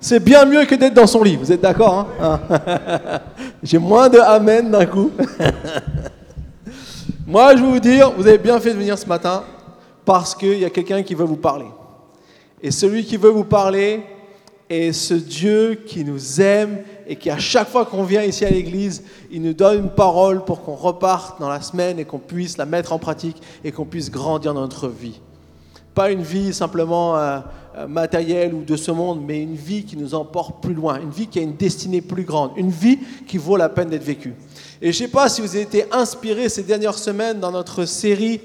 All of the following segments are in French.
C'est bien mieux que d'être dans son lit, vous êtes d'accord hein J'ai moins de amen d'un coup. Moi, je vais vous dire, vous avez bien fait de venir ce matin parce qu'il y a quelqu'un qui veut vous parler. Et celui qui veut vous parler est ce Dieu qui nous aime et qui, à chaque fois qu'on vient ici à l'église, il nous donne une parole pour qu'on reparte dans la semaine et qu'on puisse la mettre en pratique et qu'on puisse grandir dans notre vie. Pas une vie simplement euh, matérielle ou de ce monde, mais une vie qui nous emporte plus loin, une vie qui a une destinée plus grande, une vie qui vaut la peine d'être vécue. Et je ne sais pas si vous avez été inspiré ces dernières semaines dans notre série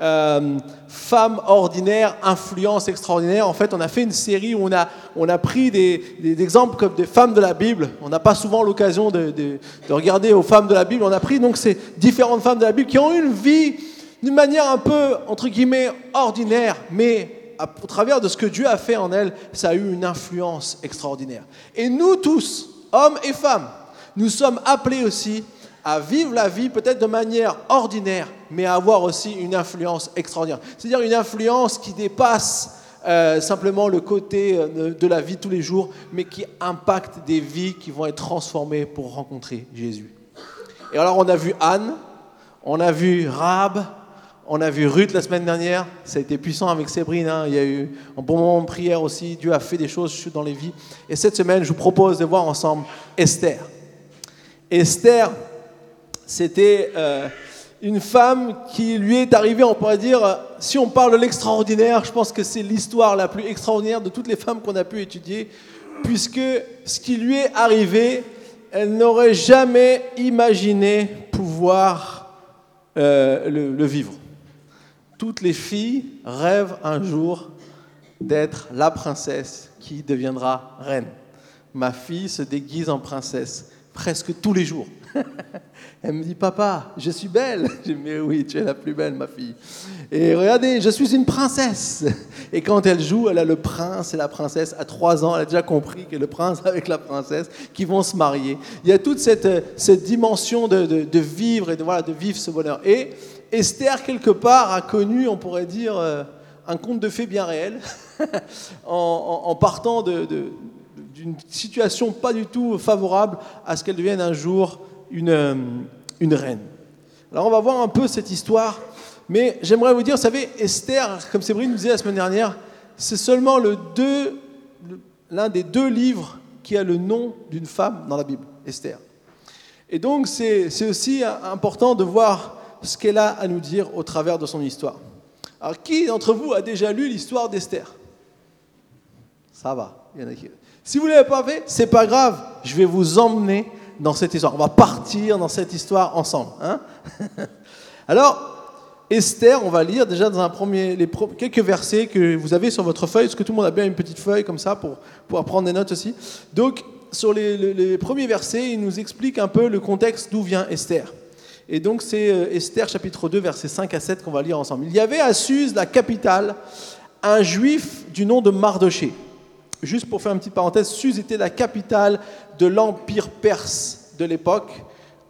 euh, Femmes ordinaires, influence extraordinaire. En fait, on a fait une série où on a, on a pris des, exemples comme des femmes de la Bible. On n'a pas souvent l'occasion de, de, regarder aux femmes de la Bible. On a pris donc ces différentes femmes de la Bible qui ont une vie d'une manière un peu, entre guillemets, ordinaire, mais au travers de ce que Dieu a fait en elles, ça a eu une influence extraordinaire. Et nous tous, hommes et femmes, nous sommes appelés aussi à vivre la vie peut-être de manière ordinaire, mais à avoir aussi une influence extraordinaire. C'est-à-dire une influence qui dépasse euh, simplement le côté euh, de la vie tous les jours, mais qui impacte des vies qui vont être transformées pour rencontrer Jésus. Et alors on a vu Anne, on a vu Rab, on a vu Ruth la semaine dernière, ça a été puissant avec Sébrine, hein. il y a eu un bon moment de prière aussi, Dieu a fait des choses dans les vies. Et cette semaine, je vous propose de voir ensemble Esther. Esther, c'était euh, une femme qui lui est arrivée, on pourrait dire, si on parle de l'extraordinaire, je pense que c'est l'histoire la plus extraordinaire de toutes les femmes qu'on a pu étudier, puisque ce qui lui est arrivé, elle n'aurait jamais imaginé pouvoir euh, le vivre. Toutes les filles rêvent un jour d'être la princesse qui deviendra reine. Ma fille se déguise en princesse presque tous les jours. Elle me dit, papa, je suis belle. Je dis, mais oui, tu es la plus belle, ma fille. Et regardez, je suis une princesse. Et quand elle joue, elle a le prince et la princesse. À trois ans, elle a déjà compris que le prince avec la princesse, qui vont se marier. Il y a toute cette, cette dimension de, de, vivre et de, voilà, de vivre ce bonheur. Et Esther, quelque part, a connu, on pourrait dire, euh, un conte de fées bien réel, en, partant d'une situation pas du tout favorable à ce qu'elle devienne un jour une, euh, une reine. Alors on va voir un peu cette histoire, mais j'aimerais vous dire, vous savez, Esther, comme Séverine nous disait la semaine dernière, c'est seulement l'un des deux livres qui a le nom d'une femme dans la Bible, Esther. Et donc c'est aussi important de voir ce qu'elle a à nous dire au travers de son histoire. Alors, qui d'entre vous a déjà lu l'histoire d'Esther? Ça va. Il y en a qui... Si vous ne l'avez pas fait, c'est pas grave. Je vais vous emmener dans cette histoire. On va partir dans cette histoire ensemble. Hein? Alors, Esther, on va lire déjà dans un premier, les quelques versets que vous avez sur votre feuille. Est-ce que tout le monde a bien une petite feuille comme ça pour pouvoir prendre des notes aussi Donc, sur les, les premiers versets, il nous explique un peu le contexte d'où vient Esther. Et donc c'est euh, Esther chapitre 2 versets 5 à 7 qu'on va lire ensemble. Il y avait à Suse, la capitale, un juif du nom de Mardoché. Juste pour faire une petite parenthèse, Suse était la capitale de l'empire perse de l'époque.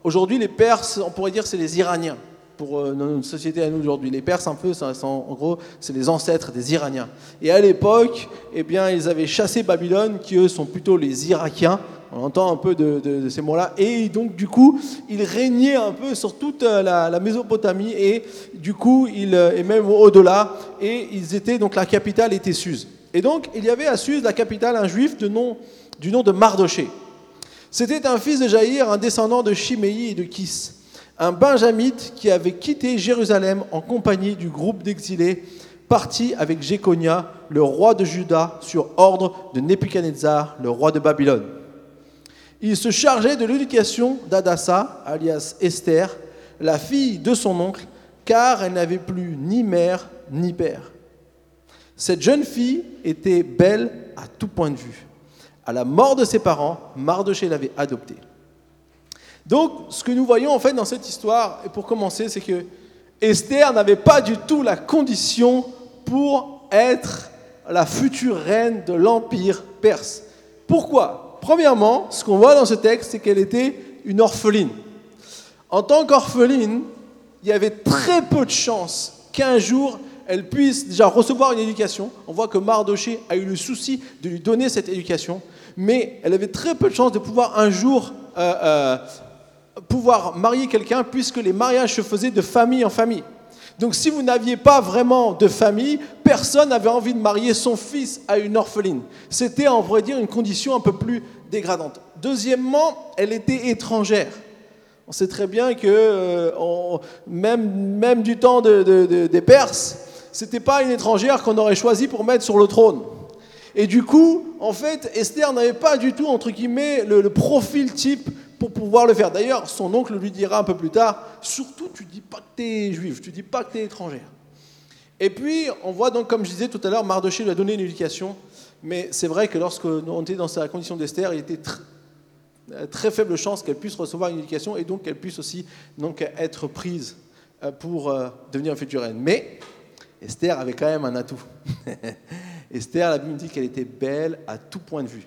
Aujourd'hui, les Perses, on pourrait dire, c'est les Iraniens pour euh, notre société à nous aujourd'hui. Les Perses, un peu, en gros, c'est les ancêtres des Iraniens. Et à l'époque, eh bien, ils avaient chassé Babylone, qui eux sont plutôt les Irakiens. On entend un peu de, ces mots-là. Et donc, du coup, ils régnaient un peu sur toute euh, la, Mésopotamie et du coup, ils, euh, et même au-delà. Et ils étaient, donc la capitale était Suse. Et donc, il y avait à Suse, la capitale, un juif du nom de Mardoché. C'était un fils de Jaïr, un descendant de Chiméi et de Kis un benjamite qui avait quitté Jérusalem en compagnie du groupe d'exilés parti avec Jéconia, le roi de Juda, sur ordre de Nebuchadnezzar, le roi de Babylone. Il se chargeait de l'éducation d'Adassa, alias Esther, la fille de son oncle, car elle n'avait plus ni mère ni père. Cette jeune fille était belle à tout point de vue. À la mort de ses parents, Mardoché l'avait adoptée. Donc, ce que nous voyons en fait dans cette histoire, et pour commencer, c'est que Esther n'avait pas du tout la condition pour être la future reine de l'empire perse. Pourquoi? Premièrement, ce qu'on voit dans ce texte, c'est qu'elle était une orpheline. En tant qu'orpheline, il y avait très peu de chances qu'un jour elle puisse déjà recevoir une éducation. On voit que Mardoché a eu le souci de lui donner cette éducation, mais elle avait très peu de chances de pouvoir un jour euh, euh, pouvoir marier quelqu'un, puisque les mariages se faisaient de famille en famille. Donc si vous n'aviez pas vraiment de famille, personne n'avait envie de marier son fils à une orpheline. C'était, on pourrait dire, une condition un peu plus dégradante. Deuxièmement, elle était étrangère. On sait très bien que euh, même, du temps des Perses, c'était pas une étrangère qu'on aurait choisi pour mettre sur le trône. Et du coup, en fait, Esther n'avait pas du tout, entre guillemets, le, le profil type pour pouvoir le faire. D'ailleurs, son oncle lui dira un peu plus tard, surtout tu dis pas que tu es juif, tu dis pas que tu es étrangère. Et puis, on voit donc, comme je disais tout à l'heure, Mardoché lui a donné une éducation, mais c'est vrai que lorsqu'on était dans sa condition d'Esther, il était euh, très, faible chance qu'elle puisse recevoir une éducation et donc qu'elle puisse aussi donc, être prise euh, pour euh, devenir une future reine. Mais Esther avait quand même un atout. Esther, la Bible dit qu'elle était belle à tout point de vue.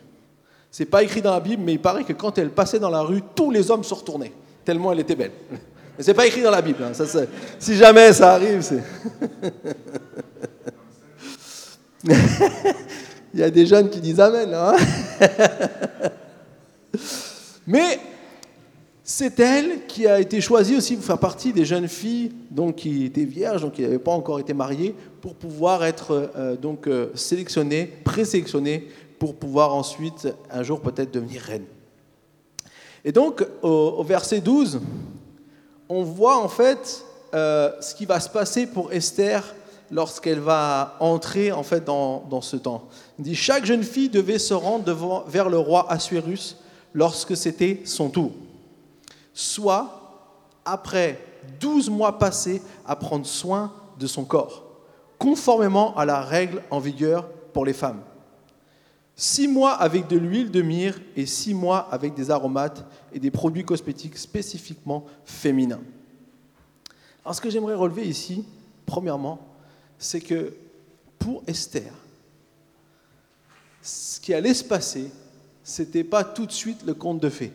C'est pas écrit dans la Bible, mais il paraît que quand elle passait dans la rue, tous les hommes se retournaient, tellement elle était belle. Mais c'est pas écrit dans la Bible. Hein. Si jamais ça arrive, c'est. il y a des jeunes qui disent Amen. Hein mais c'est elle qui a été choisie aussi pour faire partie des jeunes filles donc, qui étaient vierges, donc qui n'avaient pas encore été mariées, pour pouvoir être euh, donc, euh, sélectionnées, présélectionnées pour pouvoir ensuite, un jour peut-être, devenir reine. Et donc, au, verset 12, on voit en fait euh, ce qui va se passer pour Esther lorsqu'elle va entrer en fait dans, ce temps. Il dit chaque jeune fille devait se rendre devant, vers le roi Assuérus lorsque c'était son tour, soit après 12 mois passés à prendre soin de son corps, conformément à la règle en vigueur pour les femmes. Six mois avec de l'huile de myrrhe et six mois avec des aromates et des produits cosmétiques spécifiquement féminins. Alors ce que j'aimerais relever ici, premièrement, c'est que pour Esther, ce qui allait se passer, c'était pas tout de suite le conte de fées.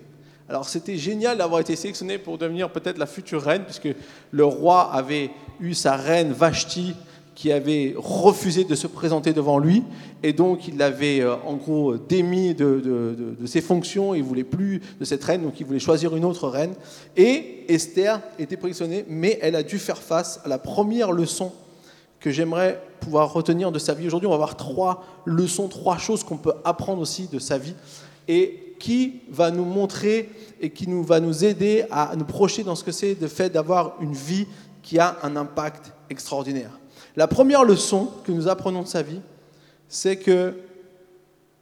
Alors c'était génial d'avoir été sélectionné pour devenir peut-être la future reine, puisque le roi avait eu sa reine Vashti qui avait refusé de se présenter devant lui, et donc il l'avait euh, en gros démis de, ses fonctions, il voulait plus de cette reine, donc il voulait choisir une autre reine. Et Esther était positionnée, mais elle a dû faire face à la première leçon que j'aimerais pouvoir retenir de sa vie. Aujourd'hui, on va voir trois leçons, trois choses qu'on peut apprendre aussi de sa vie, et qui va nous montrer et qui nous, va nous aider à nous projeter dans ce que c'est de fait d'avoir une vie qui a un impact extraordinaire. La première leçon que nous apprenons de sa vie, c'est que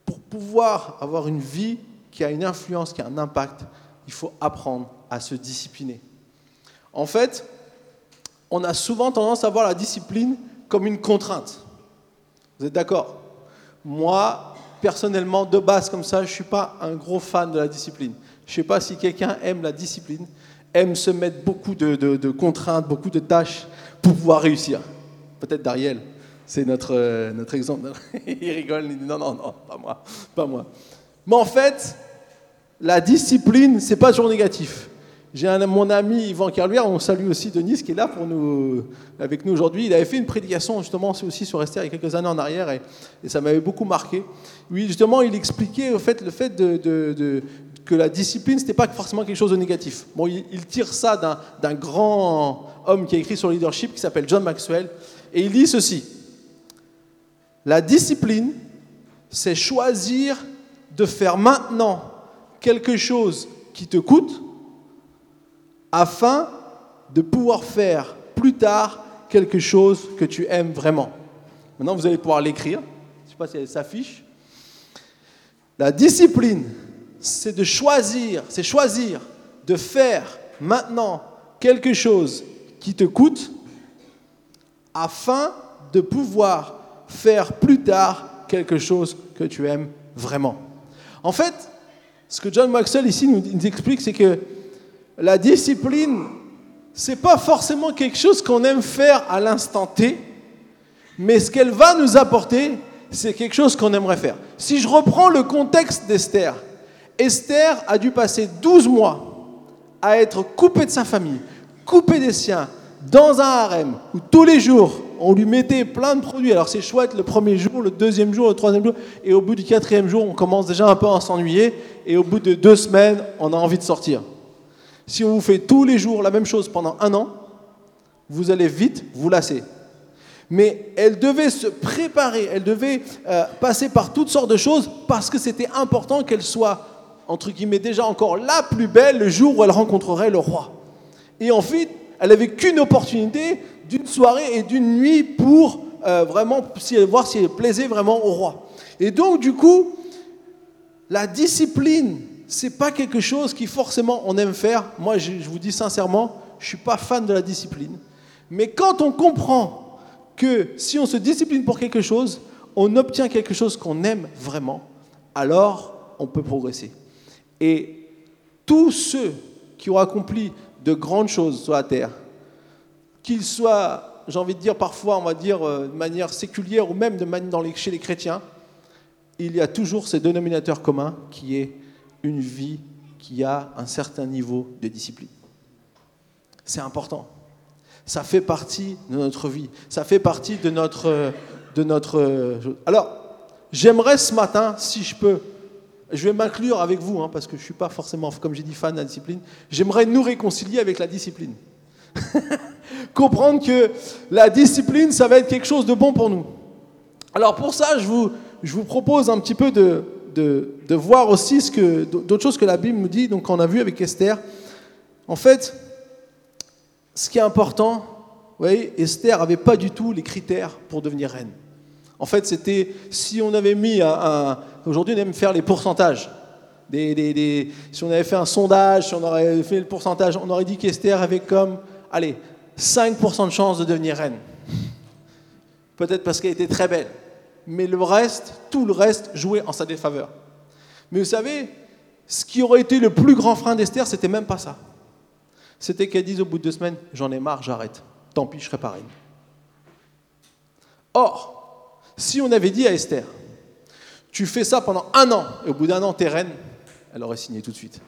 pour pouvoir avoir une vie qui a une influence, qui a un impact, il faut apprendre à se discipliner. En fait, on a souvent tendance à voir la discipline comme une contrainte. Vous êtes d'accord? Moi, personnellement, de base comme ça, je ne suis pas un gros fan de la discipline. Je ne sais pas si quelqu'un aime la discipline, aime se mettre beaucoup de, de contraintes, beaucoup de tâches pour pouvoir réussir. Peut-être Dariel, c'est notre, euh, notre exemple. il rigole, il dit non, non, non, pas moi, pas moi. Mais en fait, la discipline, c'est pas toujours négatif. J'ai mon ami Yvan Carluère, on salue aussi Denis qui est là pour nous, avec nous aujourd'hui. Il avait fait une prédication justement aussi sur Esther il y a quelques années en arrière et, ça m'avait beaucoup marqué. Oui, justement, il expliquait le fait que la discipline, ce n'était pas forcément quelque chose de négatif. Bon, il, il tire ça d'un grand homme qui a écrit sur le leadership qui s'appelle John Maxwell et il dit ceci. La discipline, c'est choisir de faire maintenant quelque chose qui te coûte afin de pouvoir faire plus tard quelque chose que tu aimes vraiment. Maintenant, vous allez pouvoir l'écrire. Je ne sais pas si elle s'affiche. La discipline, c'est de choisir, c'est choisir de faire maintenant quelque chose qui te coûte afin de pouvoir faire plus tard quelque chose que tu aimes vraiment. En fait, ce que John Maxwell ici nous, explique, c'est que la discipline, c'est pas forcément quelque chose qu'on aime faire à l'instant T, mais ce qu'elle va nous apporter, c'est quelque chose qu'on aimerait faire. Si je reprends le contexte d'Esther, Esther a dû passer 12 mois à être coupée de sa famille, coupée des siens, dans un harem où tous les jours on lui mettait plein de produits. Alors c'est chouette le premier jour, le deuxième jour, le troisième jour, et au bout du quatrième jour, on commence déjà un peu à s'ennuyer, et au bout de deux semaines, on a envie de sortir. Si on vous fait tous les jours la même chose pendant un an, vous allez vite vous lasser. Mais elle devait se préparer, elle devait euh, passer par toutes sortes de choses parce que c'était important qu'elle soit, entre guillemets, déjà encore la plus belle le jour où elle rencontrerait le roi. Et ensuite, elle n'avait qu'une opportunité d'une soirée et d'une nuit pour euh, vraiment voir si elle plaisait vraiment au roi. Et donc, du coup, la discipline, c'est pas quelque chose qui forcément on aime faire. Moi, je, je vous dis sincèrement, je suis pas fan de la discipline. Mais quand on comprend que si on se discipline pour quelque chose, on obtient quelque chose qu'on aime vraiment, alors on peut progresser. Et tous ceux qui ont accompli de grandes choses sur la terre, qu'ils soient, j'ai envie de dire parfois, on va dire euh, de manière séculière ou même de dans les, chez les chrétiens, il y a toujours ce dénominateur commun qui est une vie qui a un certain niveau de discipline. C'est important. Ça fait partie de notre vie. Ça fait partie de notre... De notre alors, j'aimerais ce matin, si je peux, je vais m'inclure avec vous, hein, parce que je ne suis pas forcément, comme j'ai dit, fan de la discipline, j'aimerais nous réconcilier avec la discipline. Comprendre que la discipline, ça va être quelque chose de bon pour nous. Alors pour ça, je vous, propose un petit peu de voir aussi ce que, d'autres choses que la Bible nous dit, donc on a vu avec Esther. En fait, ce qui est important, vous voyez, Esther n'avait pas du tout les critères pour devenir reine. En fait, c'était si on avait mis un. Aujourd'hui, on aime faire les pourcentages. Si on avait fait un sondage, si on aurait fait le pourcentage, on aurait dit qu'Esther avait comme, allez, 5% de chance de devenir reine. Peut-être parce qu'elle était très belle. Mais le reste, tout le reste jouait en sa défaveur. Mais vous savez, ce qui aurait été le plus grand frein d'Esther, c'était même pas ça c'était qu'elle dise au bout de deux semaines, j'en ai marre, j'arrête. Tant pis, je serai pareil. Or, si on avait dit à Esther, tu fais ça pendant un an, et au bout d'un an, t'es reine, elle aurait signé tout de suite.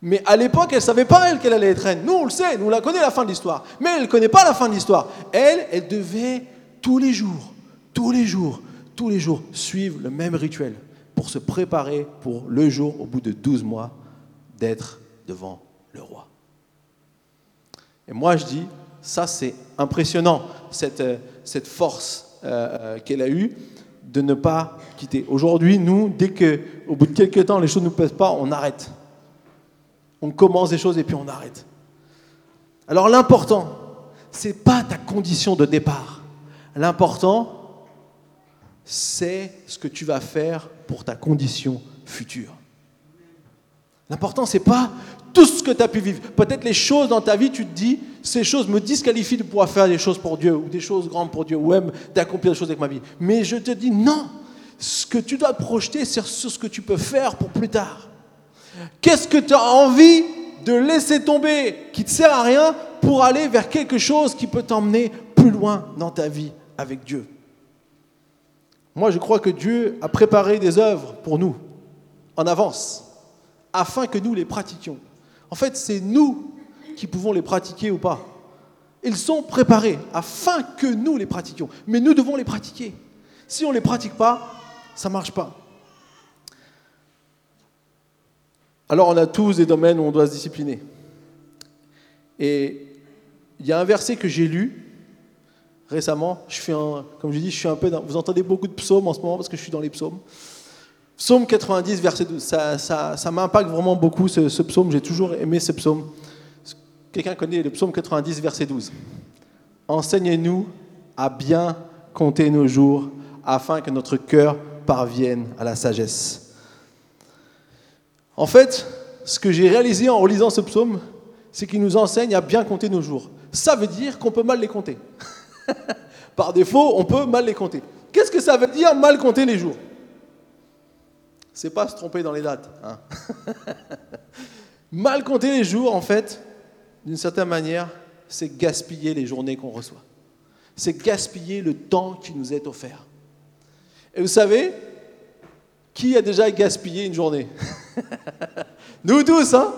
Mais à l'époque, elle ne savait pas, elle, qu'elle allait être reine. Nous, on le sait, nous, la connaît la fin de l'histoire. Mais elle ne connaît pas la fin de l'histoire. Elle, elle devait tous les jours, tous les jours, tous les jours suivre le même rituel pour se préparer pour le jour, au bout de 12 mois, d'être devant le roi. Et moi, je dis, ça c'est impressionnant, cette, euh, cette force euh, euh, qu'elle a eue de ne pas quitter. Aujourd'hui, nous, dès qu'au bout de quelques temps, les choses ne nous pas, on arrête. On commence des choses et puis on arrête. Alors l'important, c'est pas ta condition de départ. L'important, c'est ce que tu vas faire pour ta condition future. L'important, c'est pas tout ce que tu as pu vivre. Peut-être les choses dans ta vie, tu te dis, ces choses me disqualifient de pouvoir faire des choses pour Dieu, ou des choses grandes pour Dieu, ou même d'accomplir des choses avec ma vie. Mais je te dis, non, ce que tu dois projeter, c'est sur ce que tu peux faire pour plus tard. Qu'est-ce que tu as envie de laisser tomber qui ne te sert à rien pour aller vers quelque chose qui peut t'emmener plus loin dans ta vie avec Dieu? Moi, je crois que Dieu a préparé des œuvres pour nous en avance afin que nous les pratiquions. En fait, c'est nous qui pouvons les pratiquer ou pas. Ils sont préparés afin que nous les pratiquions. Mais nous devons les pratiquer. Si on ne les pratique pas, ça ne marche pas. Alors on a tous des domaines où on doit se discipliner. Et il y a un verset que j'ai lu récemment. Je comme je dis, je suis un peu vous entendez beaucoup de psaumes en ce moment parce que je suis dans les psaumes. Psaume 90, verset 12, ça, ça, m'impacte vraiment beaucoup ce, psaume, j'ai toujours aimé ce psaume. Quelqu'un connaît le psaume 90, verset 12. Enseignez-nous à bien compter nos jours afin que notre cœur parvienne à la sagesse. En fait, ce que j'ai réalisé en relisant ce psaume, c'est qu'il nous enseigne à bien compter nos jours. Ça veut dire qu'on peut mal les compter. Par défaut, on peut mal les compter. Qu'est-ce que ça veut dire mal compter les jours? C'est pas se tromper dans les dates. Hein. Mal compter les jours, en fait, d'une certaine manière, c'est gaspiller les journées qu'on reçoit. C'est gaspiller le temps qui nous est offert. Et vous savez, qui a déjà gaspillé une journée? Nous tous, hein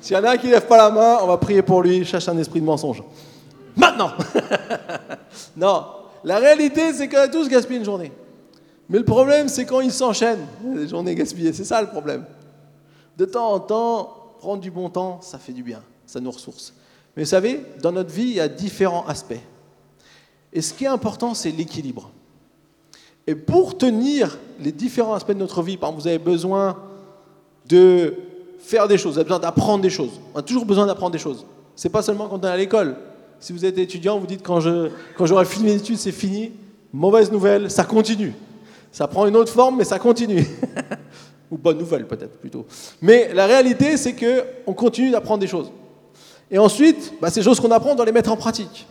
S'il y en a un qui ne lève pas la main, on va prier pour lui, cherche un esprit de mensonge. maintenant. non, la réalité, c'est qu'on a tous gaspillé une journée. Mais le problème, c'est quand ils s'enchaînent, les journées gaspillées. C'est ça le problème. De temps en temps, prendre du bon temps, ça fait du bien, ça nous ressource. Mais vous savez, dans notre vie, il y a différents aspects. Et ce qui est important, c'est l'équilibre. Et pour tenir les différents aspects de notre vie, par exemple, vous avez besoin de faire des choses, vous avez besoin d'apprendre des choses. On a toujours besoin d'apprendre des choses. C'est pas seulement quand on est à l'école. Si vous êtes étudiant, vous dites quand quand j'aurai fini mes études, c'est fini. Mauvaise nouvelle, ça continue. Ça prend une autre forme, mais ça continue. Ou bonne nouvelle peut-être plutôt. Mais la réalité, c'est que on continue d'apprendre des choses. Et ensuite, bah, ces choses qu'on apprend, on doit les mettre en pratique.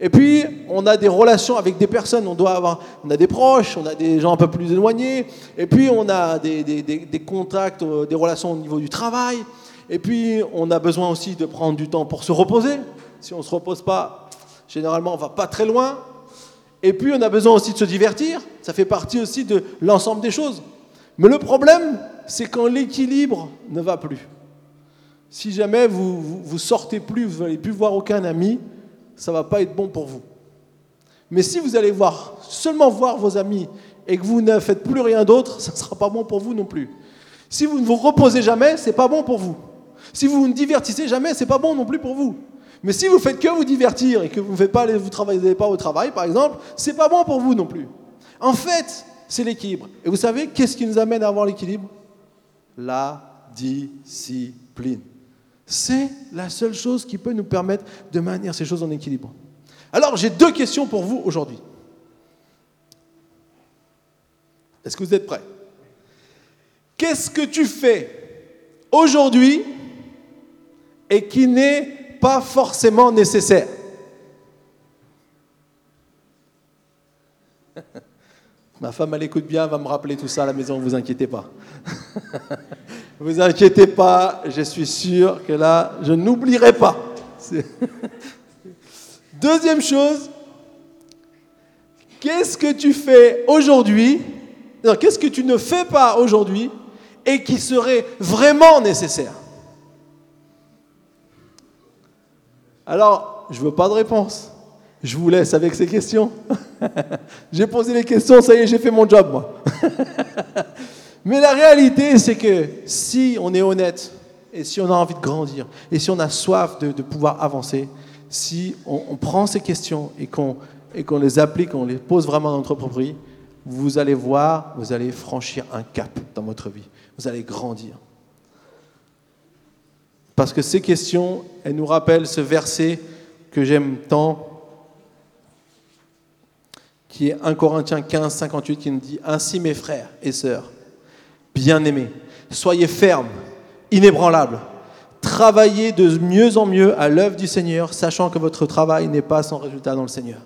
Et puis, on a des relations avec des personnes, on doit avoir, on a des proches, on a des gens un peu plus éloignés, et puis on a des, des, des, contacts, euh, des relations au niveau du travail, et puis on a besoin aussi de prendre du temps pour se reposer. Si on ne se repose pas, généralement, on va pas très loin. Et puis on a besoin aussi de se divertir, ça fait partie aussi de l'ensemble des choses. Mais le problème, c'est quand l'équilibre ne va plus. Si jamais vous, vous, sortez plus, vous n'allez plus voir aucun ami, ça ne va pas être bon pour vous. Mais si vous allez voir, seulement voir vos amis et que vous ne faites plus rien d'autre, ça ne sera pas bon pour vous non plus. Si vous ne vous reposez jamais, ce n'est pas bon pour vous. Si vous ne divertissez jamais, ce n'est pas bon non plus pour vous. Mais si vous faites que vous divertir et que vous ne faites pas, vous travaillez pas au travail, par exemple, c'est pas bon pour vous non plus. En fait, c'est l'équilibre. Et vous savez, qu'est-ce qui nous amène à avoir l'équilibre? La discipline. C'est la seule chose qui peut nous permettre de maintenir ces choses en équilibre. Alors, j'ai deux questions pour vous aujourd'hui. Est-ce que vous êtes prêts? Qu'est-ce que tu fais aujourd'hui et qui n'est pas forcément nécessaire Ma femme, elle écoute bien, elle va me rappeler tout ça à la maison, ne vous inquiétez pas. vous inquiétez pas, je suis sûr que là, je n'oublierai pas. Deuxième chose, qu'est-ce que tu fais aujourd'hui Qu'est-ce que tu ne fais pas aujourd'hui et qui serait vraiment nécessaire? Alors, je veux pas de réponse. Je vous laisse avec ces questions. j'ai posé les questions, ça y est, j'ai fait mon job, moi. Mais la réalité, c'est que si on est honnête, et si on a envie de grandir, et si on a soif de, pouvoir avancer, si on, prend ces questions et qu'on qu'on les applique, on les pose vraiment dans notre propre vie, vous allez voir, vous allez franchir un cap dans votre vie. Vous allez grandir. Parce que ces questions, elles nous rappellent ce verset que j'aime tant qui est 1 Corinthiens 15, 58, qui nous dit Ainsi, mes frères et sœurs, bien-aimés, soyez fermes, inébranlables, travaillez de mieux en mieux à l'œuvre du Seigneur, sachant que votre travail n'est pas sans résultat dans le Seigneur.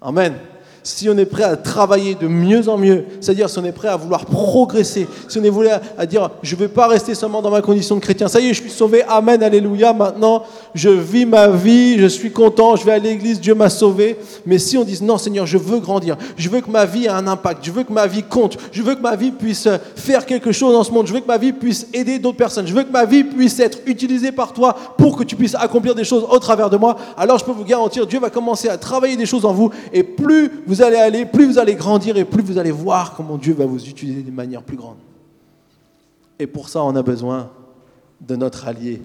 Amen si on est prêt à travailler de mieux en mieux, c'est-à-dire si on est prêt à vouloir progresser, si on est prêt à, dire je ne vais pas rester seulement dans ma condition de chrétien, ça y est, je suis sauvé, Amen, Alléluia, maintenant je vis ma vie, je suis content, je vais à l'église, Dieu m'a sauvé. Mais si on dit non Seigneur, je veux grandir, je veux que ma vie ait un impact, je veux que ma vie compte, je veux que ma vie puisse faire quelque chose dans ce monde, je veux que ma vie puisse aider d'autres personnes, je veux que ma vie puisse être utilisée par toi pour que tu puisses accomplir des choses au travers de moi, alors je peux vous garantir, Dieu va commencer à travailler des choses en vous et plus vous allez aller, plus vous allez grandir et plus vous allez voir comment Dieu va vous utiliser d'une manière plus grande. Et pour ça, on a besoin de notre allié,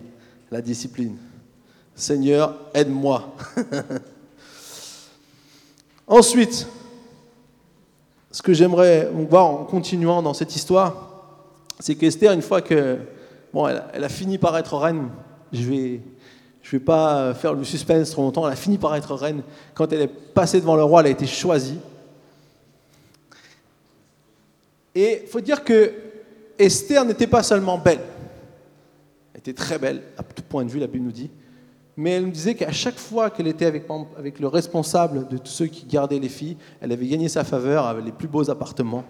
la discipline. Seigneur, aide-moi. Ensuite, ce que j'aimerais voir en continuant dans cette histoire, c'est qu'Esther, une fois que bon, elle, a fini par être reine, je vais je ne vais pas faire le suspense trop longtemps. Elle a fini par être reine. Quand elle est passée devant le roi, elle a été choisie. Et il faut dire que Esther n'était pas seulement belle. Elle était très belle, à tout point de vue, la Bible nous dit. Mais elle nous disait qu'à chaque fois qu'elle était avec, avec le responsable de tous ceux qui gardaient les filles, elle avait gagné sa faveur avec les plus beaux appartements.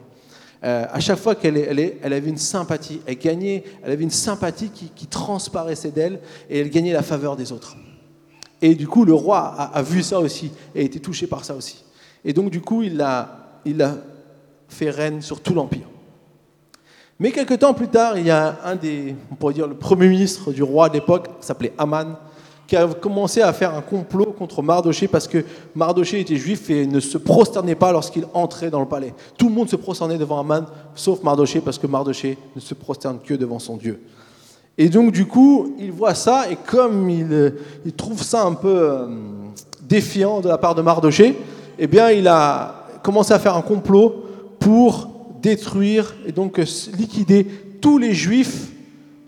Euh, à chaque fois qu'elle elle, elle avait une sympathie, elle gagnait, elle avait une sympathie qui, transparaissait d'elle et elle gagnait la faveur des autres. Et du coup, le roi a, vu ça aussi et a été touché par ça aussi. Et donc, du coup, il l'a il a fait reine sur tout l'empire. Mais quelques temps plus tard, il y a un des, on pourrait dire le premier ministre du roi de l'époque, s'appelait Aman, qui a commencé à faire un complot contre Mardoché parce que Mardoché était juif et ne se prosternait pas lorsqu'il entrait dans le palais. Tout le monde se prosternait devant Aman, sauf Mardoché parce que Mardoché ne se prosterne que devant son Dieu. Et donc du coup, il voit ça et comme il, il trouve ça un peu euh, défiant de la part de Mardoché, eh bien il a commencé à faire un complot pour détruire et donc liquider tous les juifs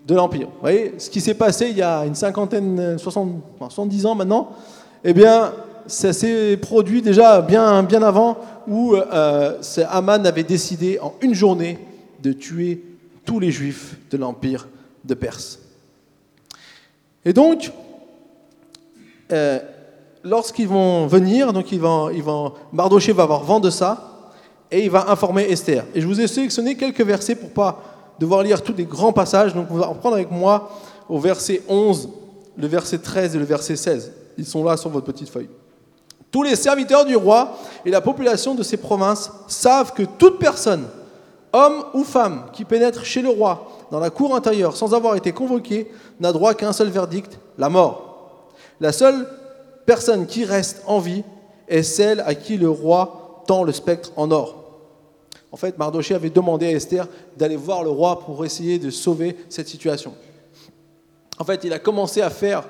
de l'Empire. Vous voyez, ce qui s'est passé il y a une cinquantaine, 60, 70 ans maintenant, eh bien, ça s'est produit déjà bien, bien avant où euh, Aman avait décidé en une journée de tuer tous les juifs de l'Empire de Perse. Et donc, euh, lorsqu'ils vont venir, donc ils vont, ils vont, Mardoché va avoir vent de ça et il va informer Esther. Et je vous ai sélectionné quelques versets pour pas devoir lire tous les grands passages. Donc, on va prendre avec moi au verset 11, le verset 13 et le verset 16. Ils sont là sur votre petite feuille. Tous les serviteurs du roi et la population de ces provinces savent que toute personne, homme ou femme, qui pénètre chez le roi dans la cour intérieure sans avoir été convoqué, n'a droit qu'à un seul verdict, la mort. La seule personne qui reste en vie est celle à qui le roi tend le spectre en or. En fait, Mardoché avait demandé à Esther d'aller voir le roi pour essayer de sauver cette situation. En fait, il a commencé à faire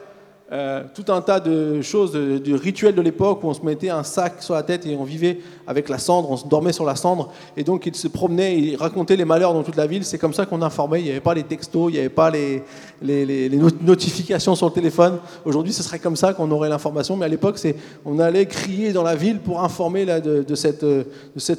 euh, tout un tas de choses, de, rituels de l'époque où on se mettait un sac sur la tête et on vivait avec la cendre, on se dormait sur la cendre. Et donc il se promenait, il racontait les malheurs dans toute la ville. C'est comme ça qu'on informait. Il n'y avait pas les textos, il n'y avait pas les, notifications sur le téléphone. Aujourd'hui, ce serait comme ça qu'on aurait l'information. Mais à l'époque, on allait crier dans la ville pour informer de, cette, de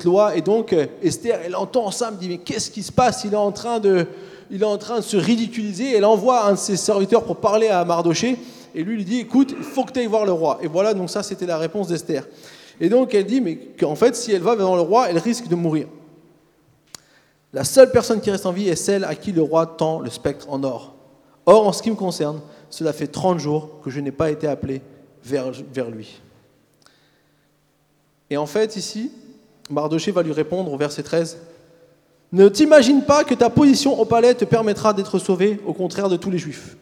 loi. Et donc Esther, elle entend ça, elle me dit, mais qu'est-ce qui se passe? Il est en train de... Il est en train de se ridiculiser. Elle envoie un de ses serviteurs pour parler à Mardoché et lui lui dit écoute, il faut que tu ailles voir le roi. Et voilà, donc ça c'était la réponse d'Esther. Et donc elle dit mais qu'en fait, si elle va devant le roi, elle risque de mourir. La seule personne qui reste en vie est celle à qui le roi tend le spectre en or. Or, en ce qui me concerne, cela fait 30 jours que je n'ai pas été appelé vers, vers lui. Et en fait, ici, Mardoché va lui répondre au verset 13 Ne t'imagine pas que ta position au palais te permettra d'être sauvé, au contraire de tous les juifs.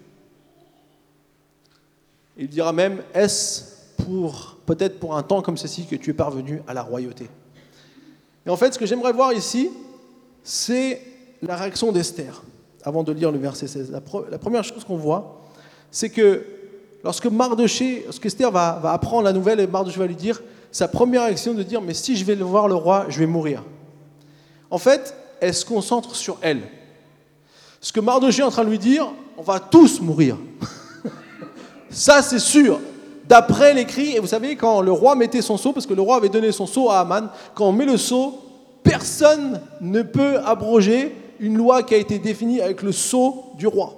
Il dira même, est-ce pour peut-être pour un temps comme ceci que tu es parvenu à la royauté? Et en fait, ce que j'aimerais voir ici, c'est la réaction d'Esther, avant de lire le verset 16. La, première chose qu'on voit, c'est que lorsque Mardoché, Esther va, apprendre la nouvelle, et Mardoché va lui dire, sa première réaction de dire, mais si je vais voir le roi, je vais mourir. En fait, elle se concentre sur elle. Ce que Mardoché est en train de lui dire, on va tous mourir. Ça, c'est sûr. D'après l'écrit, et vous savez, quand le roi mettait son sceau, parce que le roi avait donné son sceau à Aman, quand on met le sceau, personne ne peut abroger une loi qui a été définie avec le sceau du roi.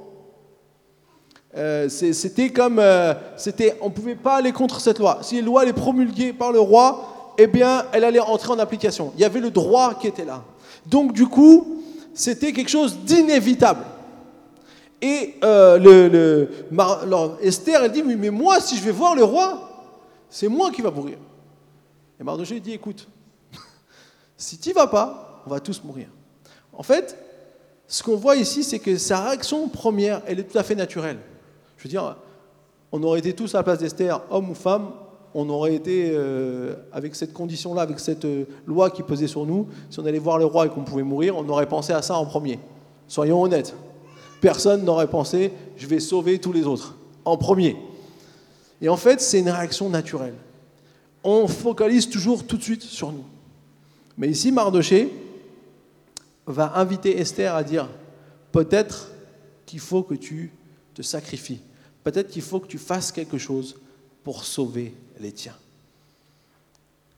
Euh, c'était comme, euh, c'était, on ne pouvait pas aller contre cette loi. Si la loi est promulguée par le roi, eh bien, elle allait entrer en application. Il y avait le droit qui était là. Donc, du coup, c'était quelque chose d'inévitable. Et euh, Esther, elle dit, mais, mais moi, si je vais voir le roi, c'est moi qui va mourir. Et Mardoché dit, écoute, si tu vas pas, on va tous mourir. En fait, ce qu'on voit ici, c'est que sa réaction première, elle est tout à fait naturelle. Je veux dire, on aurait été tous à la place d'Esther, homme ou femme, on aurait été euh, avec cette condition-là, avec cette euh, loi qui pesait sur nous. Si on allait voir le roi et qu'on pouvait mourir, on aurait pensé à ça en premier. Soyons honnêtes personne n'aurait pensé je vais sauver tous les autres en premier. Et en fait, c'est une réaction naturelle. On focalise toujours tout de suite sur nous. Mais ici, Mardoché va inviter Esther à dire peut-être qu'il faut que tu te sacrifies. Peut-être qu'il faut que tu fasses quelque chose pour sauver les tiens.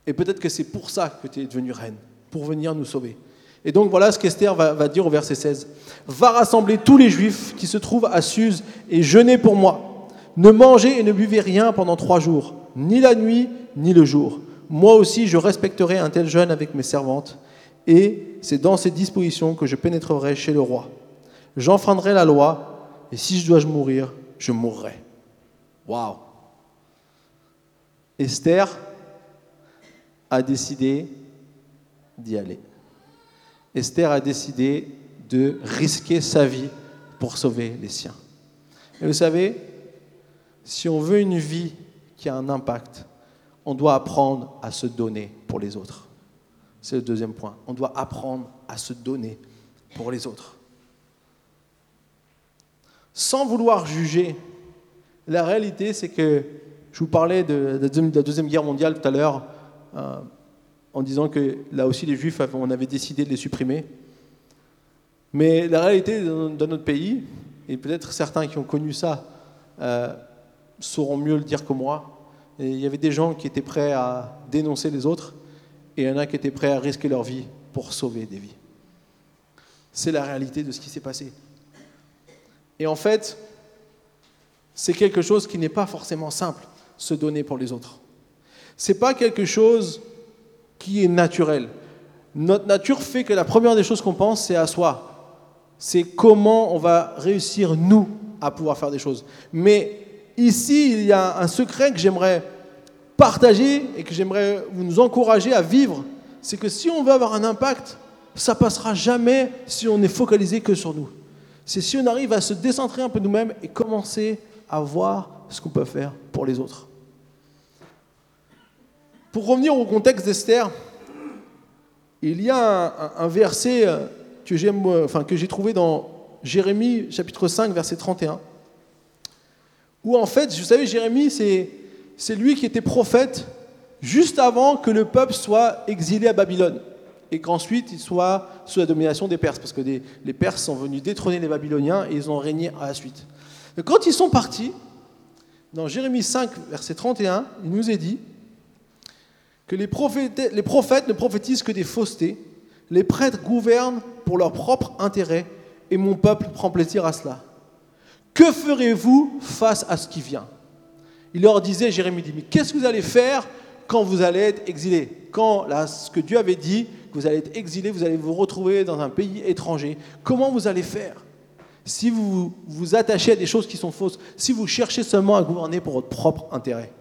Et peut-être que c'est pour ça que tu es devenue reine, pour venir nous sauver. Et donc voilà ce qu'Esther va, dire au verset 16. Va rassembler tous les juifs qui se trouvent à Suse et jeûnez pour moi. Ne mangez et ne buvez rien pendant trois jours, ni la nuit, ni le jour. Moi aussi, je respecterai un tel jeûne avec mes servantes, et c'est dans ces dispositions que je pénétrerai chez le roi. J'enfreindrai la loi, et si je dois mourir, je mourrai. Waouh Esther a décidé d'y aller. Esther a décidé de risquer sa vie pour sauver les siens. Et vous savez, si on veut une vie qui a un impact, on doit apprendre à se donner pour les autres. C'est le deuxième point. On doit apprendre à se donner pour les autres. Sans vouloir juger, la réalité, c'est que je vous parlais de la Deuxième Guerre mondiale tout à l'heure, euh, en disant que là aussi les Juifs, on avait décidé de les supprimer. Mais la réalité dans notre pays, et peut-être certains qui ont connu ça euh, sauront mieux le dire que moi, il y avait des gens qui étaient prêts à dénoncer les autres, et il y en a qui étaient prêts à risquer leur vie pour sauver des vies. C'est la réalité de ce qui s'est passé. Et en fait, c'est quelque chose qui n'est pas forcément simple, se donner pour les autres. C'est pas quelque chose qui est naturel. Notre nature fait que la première des choses qu'on pense, c'est à soi. C'est comment on va réussir, nous, à pouvoir faire des choses. Mais ici, il y a un secret que j'aimerais partager et que j'aimerais vous nous encourager à vivre. C'est que si on veut avoir un impact, ça passera jamais si on est focalisé que sur nous. C'est si on arrive à se décentrer un peu nous-mêmes et commencer à voir ce qu'on peut faire pour les autres. Pour revenir au contexte d'Esther, il y a un, verset euh, que j'ai enfin, trouvé dans Jérémie chapitre 5 verset 31, où en fait, vous savez, Jérémie, c'est lui qui était prophète juste avant que le peuple soit exilé à Babylone et qu'ensuite il soit sous la domination des Perses, parce que les Perses sont venus détrôner les Babyloniens et ils ont régné à la suite. quand ils sont partis, dans Jérémie 5, verset 31, il nous est dit que les prophètes, ne prophétisent que des faussetés, les prêtres gouvernent pour leur propre intérêt, et mon peuple prend plaisir à cela. Que ferez-vous face à ce qui vient? Il leur disait, Jérémie dit, mais qu'est-ce que vous allez faire quand vous allez être exilé Quand là, ce que Dieu avait dit, vous allez être exilé, vous allez vous retrouver dans un pays étranger. Comment vous allez faire? Si vous vous attachez à des choses qui sont fausses, si vous cherchez seulement à gouverner pour votre propre intérêt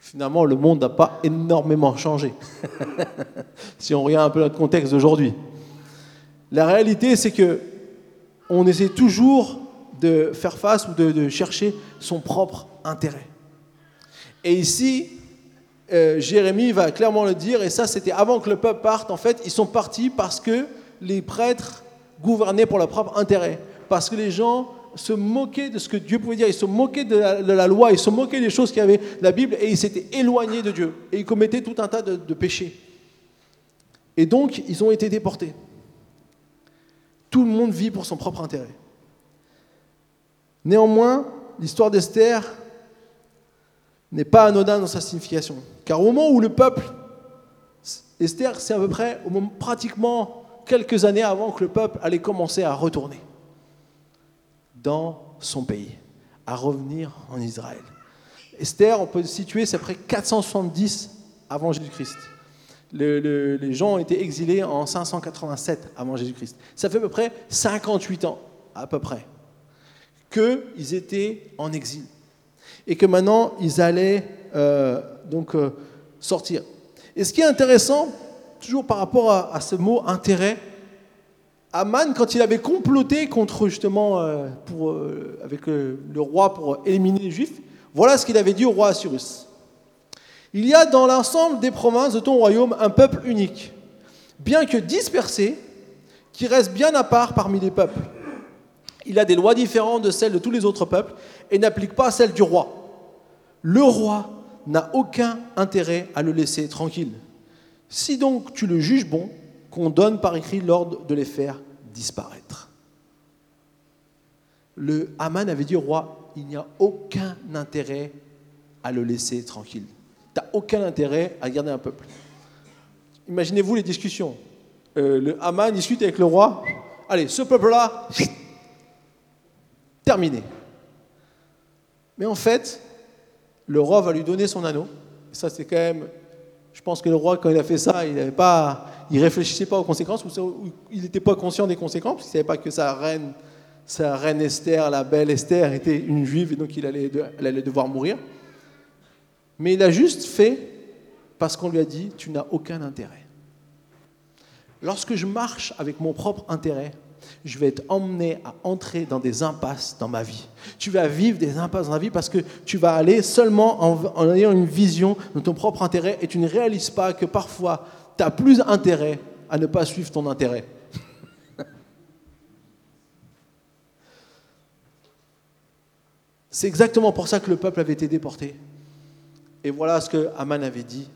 Finalement, le monde n'a pas énormément changé, si on regarde un peu notre contexte d'aujourd'hui. La réalité, c'est que on essaie toujours de faire face ou de, de chercher son propre intérêt. Et ici, euh, Jérémie va clairement le dire, et ça c'était avant que le peuple parte, en fait, ils sont partis parce que les prêtres gouvernaient pour leur propre intérêt, parce que les gens se moquaient de ce que Dieu pouvait dire, ils se moquaient de la, loi, ils se moquaient des choses qu'il y avait la Bible, et ils s'étaient éloignés de Dieu, et ils commettaient tout un tas de, de péchés. Et donc, ils ont été déportés. Tout le monde vit pour son propre intérêt. Néanmoins, l'histoire d'Esther n'est pas anodin dans sa signification. Car au moment où le peuple, Esther, c'est à peu près au moment, pratiquement quelques années avant que le peuple allait commencer à retourner dans son pays, à revenir en Israël. Esther, on peut situer, c'est après 470 avant Jésus-Christ. les gens ont été exilés en 587 avant Jésus-Christ. Ça fait à peu près 58 ans, à peu près, qu'ils étaient en exil et que maintenant ils allaient euh, donc euh, sortir. Et ce qui est intéressant, toujours par rapport à, ce mot intérêt, Aman, quand il avait comploté contre justement euh, pour, avec le roi pour éliminer les Juifs, voilà ce qu'il avait dit au roi Assyrus. Il y a dans l'ensemble des provinces de ton royaume un peuple unique, bien que dispersé, qui reste bien à part parmi les peuples. Il a des lois différentes de celles de tous les autres peuples et n'applique pas celles du roi. Le roi n'a aucun intérêt à le laisser tranquille. Si donc tu le juges bon, qu'on donne par écrit l'ordre de les faire disparaître. Le Haman avait dit au roi, il n'y a aucun intérêt à le laisser tranquille. Tu n'as aucun intérêt à garder un peuple. Imaginez-vous les discussions. Euh, le Haman discute avec le roi. Allez, ce peuple-là, terminé. Mais en fait, le roi va lui donner son anneau. Ça, c'est quand même. Je pense que le roi, quand il a fait ça, il ne pas, il réfléchissait pas aux conséquences, ou il n'était pas conscient des conséquences, parce qu'il ne savait pas que sa reine, sa reine Esther, la belle Esther, était une juive, et donc il elle allait devoir mourir. Mais il a juste fait parce qu'on lui a dit Tu n'as aucun intérêt. Lorsque je marche avec mon propre intérêt, je vais t'emmener à entrer dans des impasses dans ma vie. Tu vas vivre des impasses dans ta vie parce que tu vas aller seulement en, ayant une vision de ton propre intérêt et tu ne réalises pas que parfois tu as plus intérêt à ne pas suivre ton intérêt. C'est exactement pour ça que le peuple avait été déporté. Et voilà ce que Aman avait dit.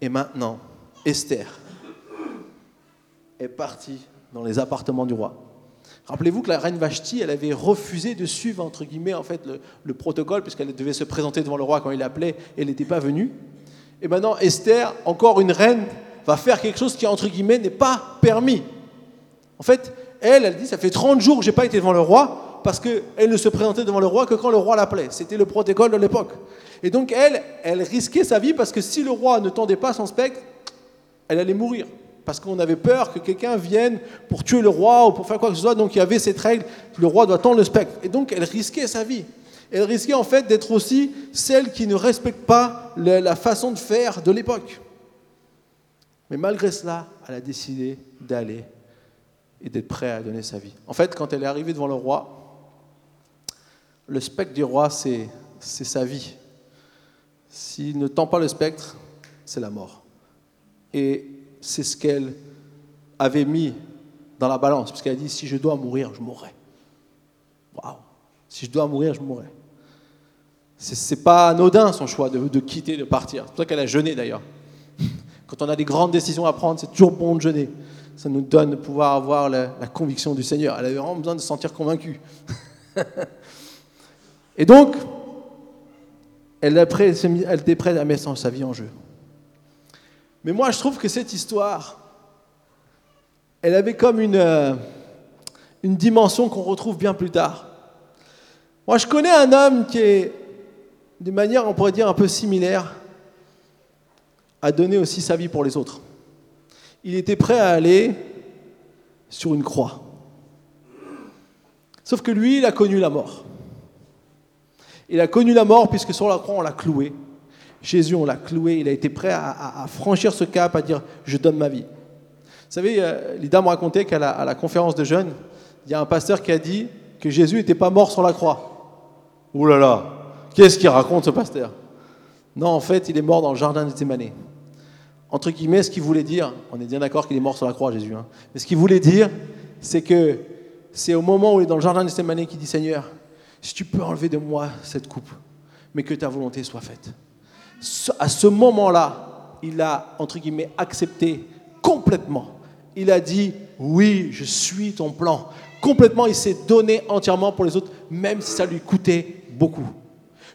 Et maintenant, Esther est partie dans les appartements du roi. Rappelez-vous que la reine Vashti, elle avait refusé de suivre, entre guillemets, en fait, le, protocole, puisqu'elle devait se présenter devant le roi quand il appelait, et elle n'était pas venue. Et maintenant, Esther, encore une reine, va faire quelque chose qui, entre guillemets, n'est pas permis. En fait, elle, elle dit, ça fait 30 jours que je n'ai pas été devant le roi, parce qu'elle ne se présentait devant le roi que quand le roi l'appelait. C'était le protocole de l'époque. Et donc, elle, elle risquait sa vie, parce que si le roi ne tendait pas son spectre, elle allait mourir parce qu'on avait peur que quelqu'un vienne pour tuer le roi ou pour faire quoi que ce soit. Donc il y avait cette règle, le roi doit tendre le spectre. Et donc elle risquait sa vie. Elle risquait en fait d'être aussi celle qui ne respecte pas la façon de faire de l'époque. Mais malgré cela, elle a décidé d'aller et d'être prête à donner sa vie. En fait, quand elle est arrivée devant le roi, le spectre du roi, c'est sa vie. S'il ne tend pas le spectre, c'est la mort. Et c'est ce qu'elle avait mis dans la balance, parce qu'elle a dit, si je dois mourir, je mourrai. Waouh Si je dois mourir, je mourrai. C'est pas anodin son choix de, quitter, de partir. C'est pour ça qu'elle a jeûné d'ailleurs. Quand on a des grandes décisions à prendre, c'est toujours bon de jeûner. Ça nous donne de pouvoir avoir la, conviction du Seigneur. Elle avait vraiment besoin de se sentir convaincue. Et donc, elle, elle était prête à mettre sa vie en jeu. Mais moi, je trouve que cette histoire, elle avait comme une, euh, une dimension qu'on retrouve bien plus tard. Moi, je connais un homme qui est, d'une manière, on pourrait dire, un peu similaire, a donné aussi sa vie pour les autres. Il était prêt à aller sur une croix. Sauf que lui, il a connu la mort. Il a connu la mort puisque sur la croix, on l'a cloué. Jésus, on l'a cloué, il a été prêt à, franchir ce cap, à dire je donne ma vie. Vous savez, euh, Lida me racontait qu'à la, conférence de jeunes, il y a un pasteur qui a dit que Jésus n'était pas mort sur la croix. Ouh là là, qu'est-ce qu'il raconte ce pasteur? Non, en fait, il est mort dans le jardin de. Entre guillemets, ce qu'il voulait dire, on est bien d'accord qu'il est mort sur la croix, Jésus, hein, mais ce qu'il voulait dire, c'est que c'est au moment où il est dans le jardin de qu'il dit Seigneur, si tu peux enlever de moi cette coupe, mais que ta volonté soit faite à ce moment-là, il a, entre guillemets, accepté complètement. Il a dit, oui, je suis ton plan. Complètement, il s'est donné entièrement pour les autres, même si ça lui coûtait beaucoup.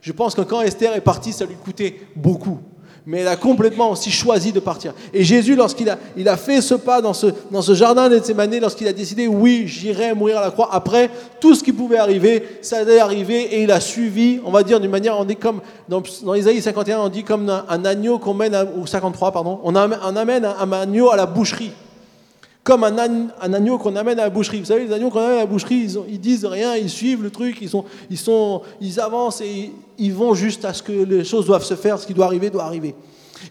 Je pense que quand Esther est partie, ça lui coûtait beaucoup mais elle a complètement aussi choisi de partir. Et Jésus, lorsqu'il a, il a fait ce pas dans ce, dans ce jardin de lorsqu'il a décidé, oui, j'irai mourir à la croix, après, tout ce qui pouvait arriver, ça allait arriver, et il a suivi, on va dire d'une manière, on dit comme, dans, dans Isaïe 51, on dit comme un, agneau qu'on mène, ou 53, pardon, on, amène un agneau à la boucherie comme un, agneau qu'on amène à la boucherie. Vous savez, les agneaux qu'on amène à la boucherie, ils, disent rien, ils suivent le truc, ils, sont, ils, sont, ils avancent et ils vont juste à ce que les choses doivent se faire, ce qui doit arriver doit arriver.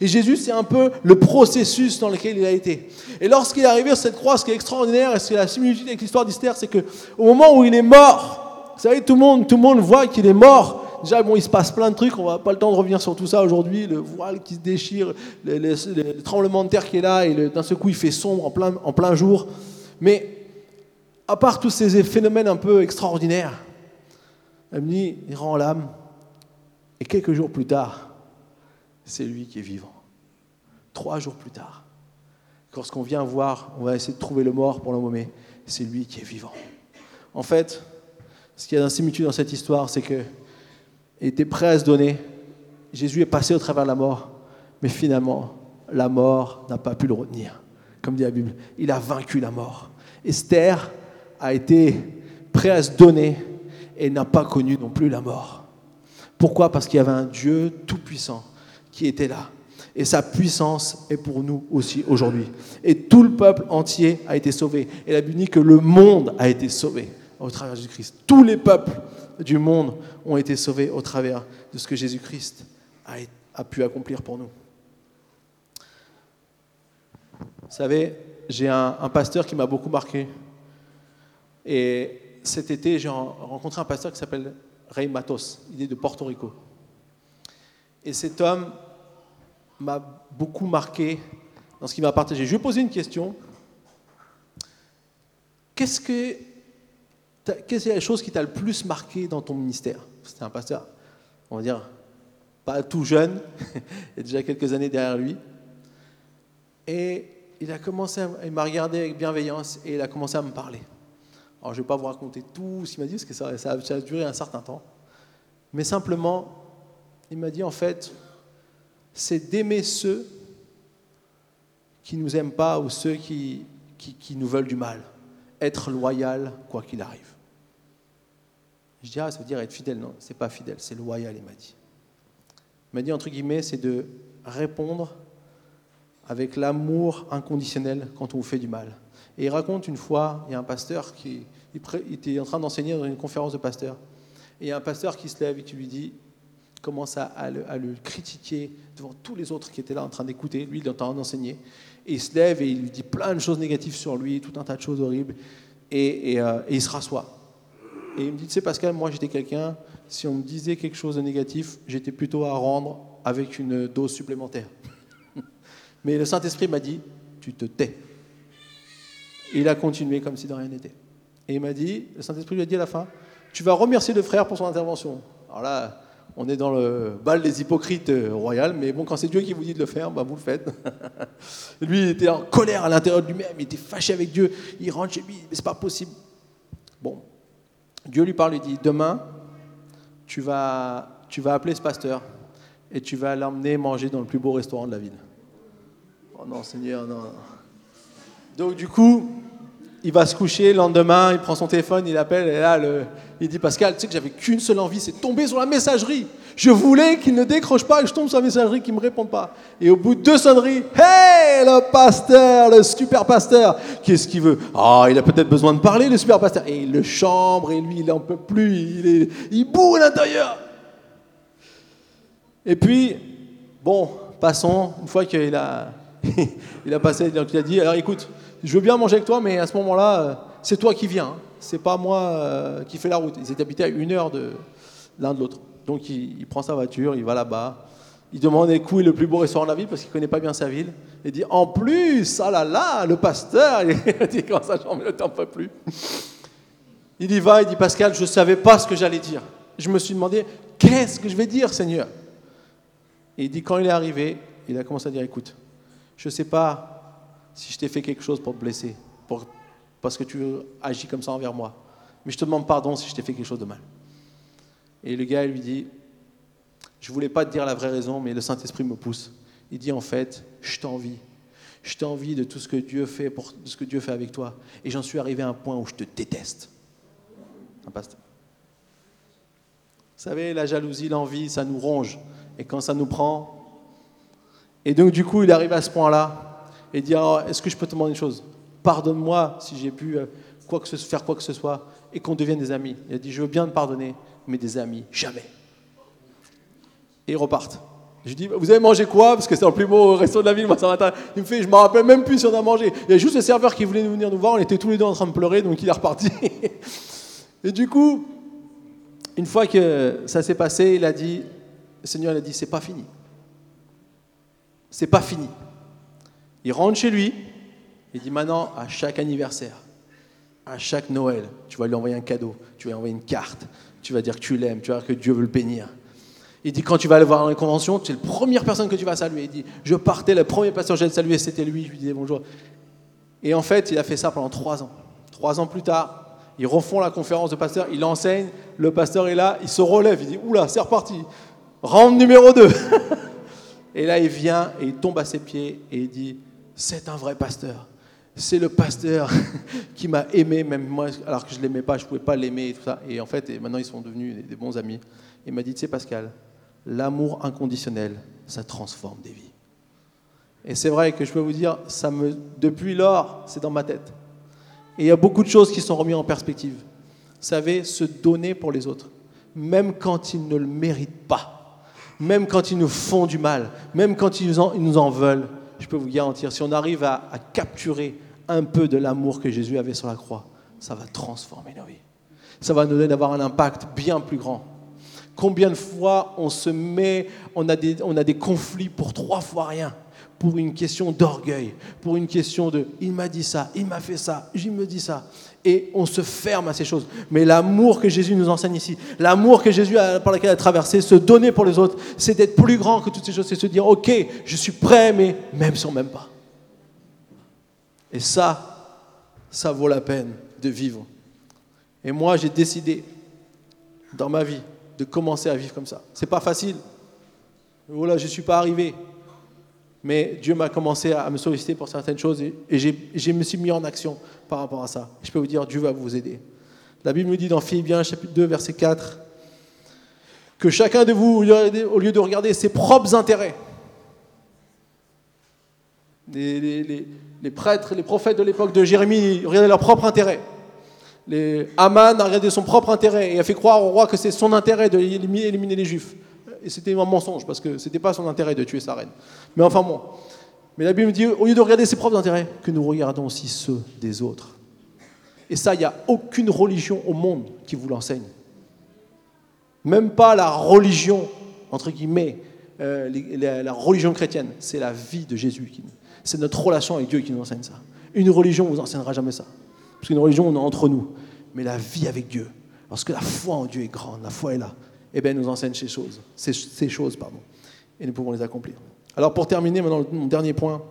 Et Jésus, c'est un peu le processus dans lequel il a été. Et lorsqu'il est arrivé sur cette croix, ce qui est extraordinaire, et ce qui est la similitude avec l'histoire d'Esther, c'est qu'au moment où il est mort, vous savez, tout le monde, tout le monde voit qu'il est mort, Déjà, bon, il se passe plein de trucs, on va pas le temps de revenir sur tout ça aujourd'hui, le voile qui se déchire, le, tremblement de terre qui est là, et d'un seul coup il fait sombre en plein, en plein jour. Mais à part tous ces phénomènes un peu extraordinaires, elle me dit, il rend l'âme, et quelques jours plus tard, c'est lui qui est vivant. Trois jours plus tard, lorsqu'on vient voir, on va essayer de trouver le mort pour l'emmaumer, c'est lui qui est vivant. En fait, ce qu'il y a d'insimilitude dans cette histoire, c'est que était prêt à se donner. Jésus est passé au travers de la mort, mais finalement, la mort n'a pas pu le retenir. Comme dit la Bible, il a vaincu la mort. Esther a été prêt à se donner et n'a pas connu non plus la mort. Pourquoi? Parce qu'il y avait un Dieu tout-puissant qui était là. Et sa puissance est pour nous aussi aujourd'hui. Et tout le peuple entier a été sauvé. Et la Bible dit que le monde a été sauvé au travers de Jésus-Christ. Tous les peuples du monde ont été sauvés au travers de ce que Jésus-Christ a, pu accomplir pour nous. Vous savez, j'ai un, pasteur qui m'a beaucoup marqué. Et cet été, j'ai rencontré un pasteur qui s'appelle Ray Matos. Il est de Porto Rico. Et cet homme m'a beaucoup marqué dans ce qu'il m'a partagé. Je lui ai posé une question. Qu'est-ce que quelle est la chose qui t'a le plus marqué dans ton ministère? C'était un pasteur, on va dire, pas tout jeune, il y a déjà quelques années derrière lui. Et il a commencé, il m'a regardé avec bienveillance et il a commencé à me parler. Alors je ne vais pas vous raconter tout ce qu'il m'a dit, parce que ça, ça, a duré un certain temps. Mais simplement, il m'a dit en fait, c'est d'aimer ceux qui ne nous aiment pas ou ceux qui, qui nous veulent du mal. Être loyal quoi qu'il arrive. Je dis, ah, ça veut dire être fidèle. Non, c'est pas fidèle, c'est loyal, il m'a dit. Il m'a dit, entre guillemets, c'est de répondre avec l'amour inconditionnel quand on vous fait du mal. Et il raconte une fois, il y a un pasteur qui était en train d'enseigner dans une conférence de pasteurs. Et il y a un pasteur qui se lève et qui lui dit, commence à, le, critiquer devant tous les autres qui étaient là en train d'écouter. Lui, il est en train d'enseigner. Et il se lève et il lui dit plein de choses négatives sur lui, tout un tas de choses horribles. Et, et euh, il se rassoit. Et il me dit, tu sais Pascal, moi j'étais quelqu'un, si on me disait quelque chose de négatif, j'étais plutôt à rendre avec une dose supplémentaire. Mais le Saint-Esprit m'a dit, tu te tais. Et il a continué comme si de rien n'était. Et il m'a dit, le Saint-Esprit lui a dit à la fin, tu vas remercier le frère pour son intervention. Alors là, on est dans le bal des hypocrites euh, royal, mais bon, quand c'est Dieu qui vous dit de le faire, bah, vous le faites. lui, il était en colère à l'intérieur de lui-même, il était fâché avec Dieu, il rentre chez lui, mais c'est pas possible. Bon, Dieu lui parle, lui dit, demain, tu vas, tu vas appeler ce pasteur et tu vas l'emmener manger dans le plus beau restaurant de la ville. Oh non, Seigneur, non. Donc du coup, il va se coucher, le lendemain, il prend son téléphone, il appelle, et là, il dit Pascal, tu sais que j'avais qu'une seule envie, c'est de tomber sur la messagerie. Je voulais qu'il ne décroche pas et je tombe sur la messagerie, qu'il ne me réponde pas. Et au bout de deux sonneries, hey, le pasteur, le super pasteur, qu'est-ce qu'il veut? Ah, il a peut-être besoin de parler, le super pasteur. Et il le chambre, et lui, il n'en peut plus, il, est, boue à l'intérieur. Et puis, bon, passons, une fois qu'il a, il a passé, il a dit, alors écoute, je veux bien manger avec toi, mais à ce moment-là, euh, c'est toi qui viens. Hein. C'est pas moi euh, qui fais la route. Ils étaient habités à une heure de l'un de l'autre. Donc il, prend sa voiture, il va là-bas. Il demande est le plus beau restaurant de la ville parce qu'il connaît pas bien sa ville. Il dit en plus, ah là là, le pasteur, il dit quand ça chambre, le temps peut plus. Il y va, il dit Pascal, je savais pas ce que j'allais dire. Je me suis demandé qu'est-ce que je vais dire, Seigneur? Et il dit quand il est arrivé, il a commencé à dire écoute, je sais pas si je t'ai fait quelque chose pour te blesser, pour, parce que tu agis comme ça envers moi. Mais je te demande pardon si je t'ai fait quelque chose de mal. Et le gars lui dit, je voulais pas te dire la vraie raison, mais le Saint-Esprit me pousse. Il dit en fait, je t'envie. Je t'envie de tout ce que Dieu fait, pour, de ce que Dieu fait avec toi. Et j'en suis arrivé à un point où je te déteste. Un pasteur. Vous savez, la jalousie, l'envie, ça nous ronge. Et quand ça nous prend. Et donc, du coup, il arrive à ce point-là et dire oh, Est-ce que je peux te demander une chose? Pardonne-moi si j'ai pu euh, quoi que ce, faire quoi que ce soit et qu'on devienne des amis. Il a dit Je veux bien te pardonner, mais des amis, jamais. Et ils repartent. Je dis Vous avez mangé quoi? Parce que c'est le plus beau resto de la ville, moi, ça matin. Il me fait Je me rappelle même plus si on a mangé. Il y a juste le serveur qui voulait venir nous voir, on était tous les deux en train de pleurer, donc il est reparti. et du coup, une fois que ça s'est passé, il a dit Le Seigneur il a dit C'est pas fini. C'est pas fini. Il rentre chez lui, il dit maintenant, à chaque anniversaire, à chaque Noël, tu vas lui envoyer un cadeau, tu vas lui envoyer une carte, tu vas dire que tu l'aimes, tu vas dire que Dieu veut le bénir. Il dit, quand tu vas aller voir dans les conventions, tu es la première personne que tu vas saluer. Il dit, je partais, le premier pasteur que j'allais saluer, c'était lui, je lui disais bonjour. Et en fait, il a fait ça pendant trois ans. Trois ans plus tard, ils refont la conférence de pasteur, il enseigne, le pasteur est là, il se relève, il dit, oula, c'est reparti. Round numéro 2. et là, il vient et il tombe à ses pieds et il dit, c'est un vrai pasteur. C'est le pasteur qui m'a aimé, même moi, alors que je ne l'aimais pas, je ne pouvais pas l'aimer et tout ça. Et en fait, maintenant, ils sont devenus des, bons amis. Il m'a dit, tu sais, Pascal, l'amour inconditionnel, ça transforme des vies. Et c'est vrai que je peux vous dire, ça me, depuis lors, c'est dans ma tête. Et il y a beaucoup de choses qui sont remises en perspective. Vous savez, se donner pour les autres, même quand ils ne le méritent pas, même quand ils nous font du mal, même quand ils nous en veulent, je peux vous garantir, si on arrive à, capturer un peu de l'amour que Jésus avait sur la croix, ça va transformer nos vies. Ça va nous donner d'avoir un impact bien plus grand. Combien de fois on se met, on a des, on a des conflits pour trois fois rien pour une question d'orgueil, pour une question de il m'a dit ça, il m'a fait ça, il me dit ça. Et on se ferme à ces choses. Mais l'amour que Jésus nous enseigne ici, l'amour que Jésus a, par lequel a traversé, se donner pour les autres, c'est d'être plus grand que toutes ces choses, c'est se dire ok, je suis prêt, mais même si on pas. Et ça, ça vaut la peine de vivre. Et moi, j'ai décidé dans ma vie de commencer à vivre comme ça. C'est pas facile. Voilà, je suis pas arrivé. Mais Dieu m'a commencé à me solliciter pour certaines choses et, je me suis mis en action par rapport à ça. Je peux vous dire, Dieu va vous aider. La Bible nous dit dans Philippiens chapitre 2, verset 4, que chacun de vous, au lieu de regarder ses propres intérêts, les, prêtres, les prophètes de l'époque de Jérémie regardaient leurs propres intérêts. Les, Aman a regardé son propre intérêt et a fait croire au roi que c'est son intérêt d'éliminer les Juifs et c'était un mensonge, parce que ce n'était pas son intérêt de tuer sa reine. Mais enfin bon. Mais la Bible dit, au lieu de regarder ses propres intérêts, que nous regardons aussi ceux des autres. Et ça, il n'y a aucune religion au monde qui vous l'enseigne. Même pas la religion, entre guillemets, euh, la, religion chrétienne. C'est la vie de Jésus. C'est notre relation avec Dieu qui nous enseigne ça. Une religion ne vous enseignera jamais ça. Parce qu'une religion, on est entre nous. Mais la vie avec Dieu, parce que la foi en Dieu est grande, la foi est là eh bien, nous enseigne ces choses, ces, choses, pardon, et nous pouvons les accomplir. Alors pour terminer, maintenant, mon dernier point,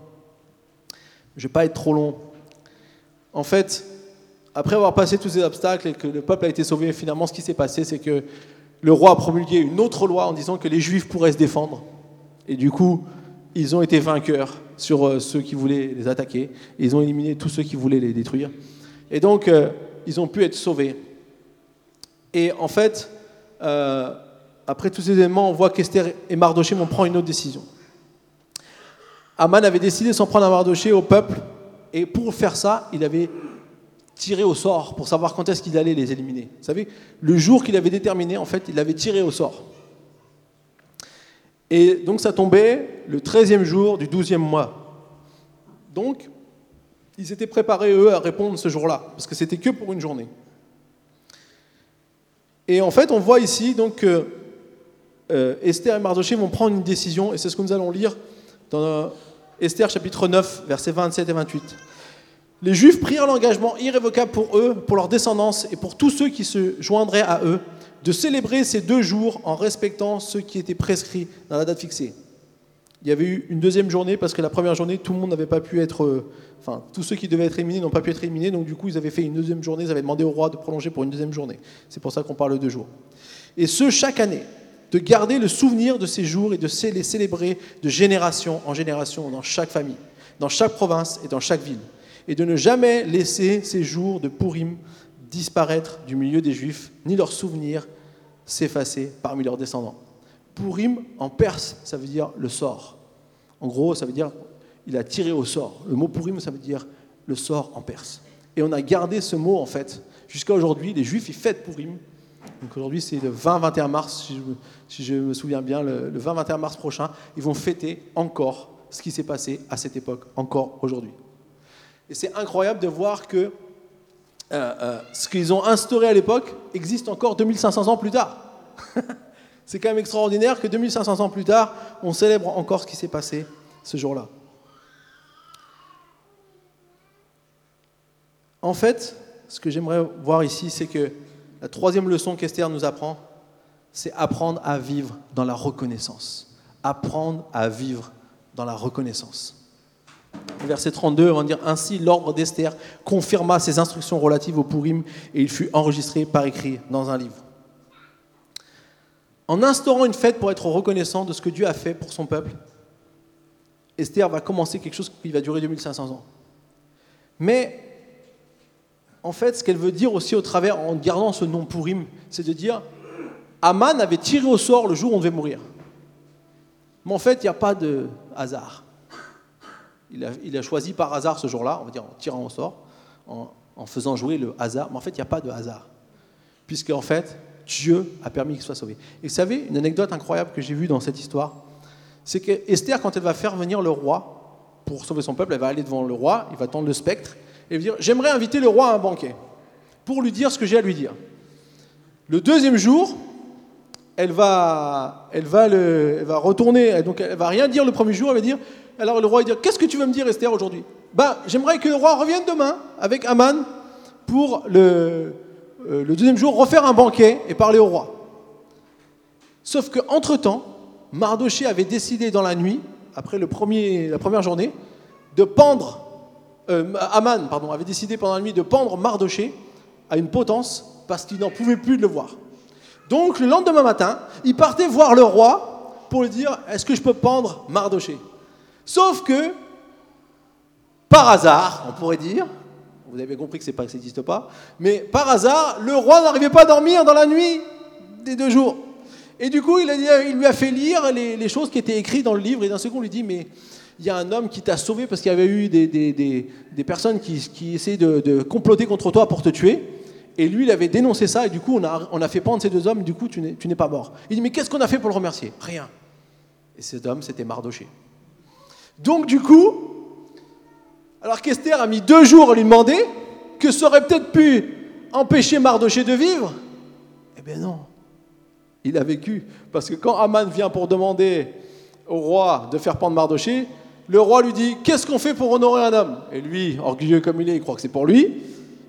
je ne vais pas être trop long. En fait, après avoir passé tous ces obstacles et que le peuple a été sauvé, finalement, ce qui s'est passé, c'est que le roi a promulgué une autre loi en disant que les Juifs pourraient se défendre. Et du coup, ils ont été vainqueurs sur euh, ceux qui voulaient les attaquer. ils ont éliminé tous ceux qui voulaient les détruire. Et donc, euh, ils ont pu être sauvés. Et en fait, euh, après tous ces événements, on voit qu'Esther et Mardoché vont prendre une autre décision. Aman avait décidé de s'en prendre à Mardoché, au peuple, et pour faire ça, il avait tiré au sort pour savoir quand est-ce qu'il allait les éliminer. Vous savez, le jour qu'il avait déterminé, en fait, il avait tiré au sort. Et donc ça tombait le 13e jour du 12e mois. Donc, ils étaient préparés, eux, à répondre ce jour-là, parce que c'était que pour une journée. Et en fait, on voit ici donc que euh, Esther et Mardoché vont prendre une décision, et c'est ce que nous allons lire dans euh, Esther chapitre 9, versets 27 et 28. Les Juifs prirent l'engagement irrévocable pour eux, pour leur descendance et pour tous ceux qui se joindraient à eux, de célébrer ces deux jours en respectant ce qui était prescrit dans la date fixée. Il y avait eu une deuxième journée parce que la première journée, tout le monde n'avait pas pu être. Euh, enfin, tous ceux qui devaient être éliminés n'ont pas pu être éliminés, donc du coup, ils avaient fait une deuxième journée, ils avaient demandé au roi de prolonger pour une deuxième journée. C'est pour ça qu'on parle de deux jours. Et ce, chaque année, de garder le souvenir de ces jours et de les célébrer de génération en génération dans chaque famille, dans chaque province et dans chaque ville. Et de ne jamais laisser ces jours de Purim disparaître du milieu des Juifs, ni leurs souvenirs s'effacer parmi leurs descendants. Purim, en perse, ça veut dire le sort. En gros, ça veut dire il a tiré au sort. Le mot Purim, ça veut dire le sort en perse. Et on a gardé ce mot, en fait, jusqu'à aujourd'hui. Les Juifs, ils fêtent Purim. Donc aujourd'hui, c'est le 20-21 mars, si je, me souviens bien, le, 20-21 mars prochain, ils vont fêter encore ce qui s'est passé à cette époque, encore aujourd'hui. Et c'est incroyable de voir que euh, euh, ce qu'ils ont instauré à l'époque existe encore 2500 ans plus tard. C'est quand même extraordinaire que 2500 ans plus tard, on célèbre encore ce qui s'est passé ce jour-là. En fait, ce que j'aimerais voir ici, c'est que la troisième leçon qu'Esther nous apprend, c'est apprendre à vivre dans la reconnaissance. Apprendre à vivre dans la reconnaissance. Verset 32, on va dire Ainsi, l'ordre d'Esther confirma ses instructions relatives au Purim et il fut enregistré par écrit dans un livre en instaurant une fête pour être reconnaissant de ce que Dieu a fait pour son peuple, Esther va commencer quelque chose qui va durer 2500 ans. Mais en fait, ce qu'elle veut dire aussi au travers, en gardant ce nom Purim, c'est de dire Aman avait tiré au sort le jour où on devait mourir. Mais en fait, il n'y a pas de hasard. Il a, choisi par hasard ce jour-là, on va dire en tirant au sort, en, en faisant jouer le hasard. Mais en fait, il n'y a pas de hasard. Puisque en fait, Dieu a permis qu'il soit sauvé. Et vous savez, une anecdote incroyable que j'ai vue dans cette histoire, c'est que Esther, quand elle va faire venir le roi pour sauver son peuple, elle va aller devant le roi, il va tendre le spectre, et va dire J'aimerais inviter le roi à un banquet. pour lui dire ce que j'ai à lui dire. Le deuxième jour, elle va, elle va, le, va retourner, donc elle va rien dire le premier jour, elle va dire, alors le roi va dire, qu'est-ce que tu veux me dire Esther aujourd'hui? Ben, j'aimerais que le roi revienne demain avec Aman pour le, euh, le deuxième jour refaire un banquet et parler au roi. Sauf qu'entre-temps, Mardoché avait décidé dans la nuit, après le premier, la première journée, de pendre, euh, Aman pardon, avait décidé pendant la nuit de pendre Mardoché à une potence parce qu'il n'en pouvait plus de le voir. Donc le lendemain matin, il partait voir le roi pour lui dire Est-ce que je peux pendre Mardoché? Sauf que, par hasard, on pourrait dire, vous avez compris que c'est pas ça n'existe pas, mais par hasard, le roi n'arrivait pas à dormir dans la nuit des deux jours. Et du coup, il, lui a fait lire les, choses qui étaient écrites dans le livre, et d'un second, on lui dit Mais il y a un homme qui t'a sauvé parce qu'il y avait eu des, personnes qui, essayaient de, comploter contre toi pour te tuer. Et lui, il avait dénoncé ça, et du coup, on a, on a fait pendre ces deux hommes, du coup, tu n'es pas mort. Il dit, mais qu'est-ce qu'on a fait pour le remercier? Rien. Et cet homme, c'était Mardoché. Donc, du coup, alors qu'Esther a mis deux jours à lui demander, que ça aurait peut-être pu empêcher Mardoché de vivre Eh bien non, il a vécu. Parce que quand Aman vient pour demander au roi de faire pendre Mardoché, le roi lui dit Qu'est-ce qu'on fait pour honorer un homme? Et lui, orgueilleux comme il est, il croit que c'est pour lui.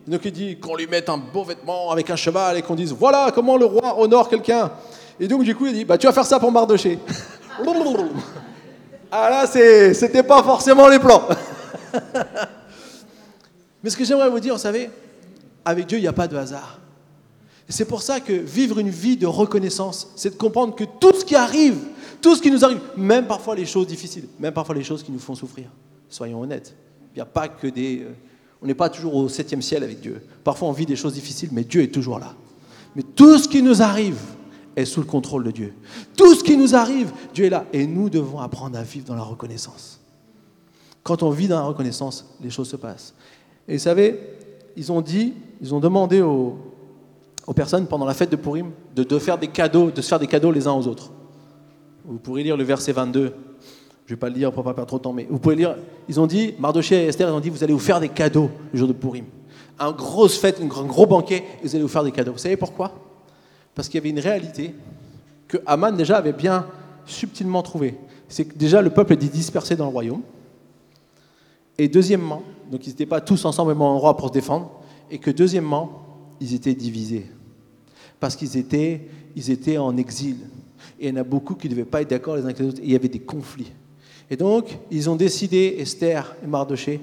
Donc il dit qu'on lui mette un beau vêtement avec un cheval et qu'on dise voilà comment le roi honore quelqu'un. Et donc du coup il dit bah tu vas faire ça pour Mardoché. ah là c'était pas forcément les plans. Mais ce que j'aimerais vous dire, vous savez, avec Dieu il n'y a pas de hasard. C'est pour ça que vivre une vie de reconnaissance, c'est de comprendre que tout ce qui arrive, tout ce qui nous arrive, même parfois les choses difficiles, même parfois les choses qui nous font souffrir, soyons honnêtes, il n'y a pas que des euh, on n'est pas toujours au septième ciel avec Dieu. Parfois, on vit des choses difficiles, mais Dieu est toujours là. Mais tout ce qui nous arrive est sous le contrôle de Dieu. Tout ce qui nous arrive, Dieu est là. Et nous devons apprendre à vivre dans la reconnaissance. Quand on vit dans la reconnaissance, les choses se passent. Et vous savez, ils ont dit, ils ont demandé aux, personnes pendant la fête de Purim de, faire des cadeaux, de se faire des cadeaux les uns aux autres. Vous pourrez lire le verset 22 je ne vais pas le lire pour ne pas perdre trop de temps, mais vous pouvez lire. Ils ont dit, Mardoché et Esther, ils ont dit, vous allez vous faire des cadeaux le jour de Purim. Un grosse fête, un gros banquet, et vous allez vous faire des cadeaux. Vous savez pourquoi? Parce qu'il y avait une réalité que Aman déjà avait bien subtilement trouvée. C'est que déjà le peuple était dispersé dans le royaume. Et deuxièmement, donc ils n'étaient pas tous ensemble au même endroit pour se défendre. Et que deuxièmement, ils étaient divisés. Parce qu'ils étaient, ils étaient en exil. Et il y en a beaucoup qui ne devaient pas être d'accord les uns avec les autres. Et il y avait des conflits. Et donc, ils ont décidé, Esther et Mardoché,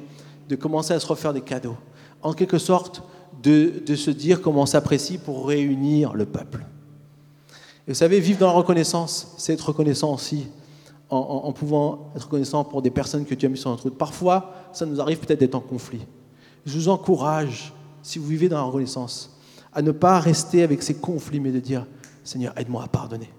de commencer à se refaire des cadeaux. En quelque sorte, de, se dire comment on s'apprécie pour réunir le peuple. Et vous savez, vivre dans la reconnaissance, c'est être reconnaissant aussi en, pouvant être reconnaissant pour des personnes que tu as mis sur notre route. Parfois, ça nous arrive peut-être d'être en conflit. Je vous encourage, si vous vivez dans la reconnaissance, à ne pas rester avec ces conflits, mais de dire, Seigneur, aide-moi à pardonner.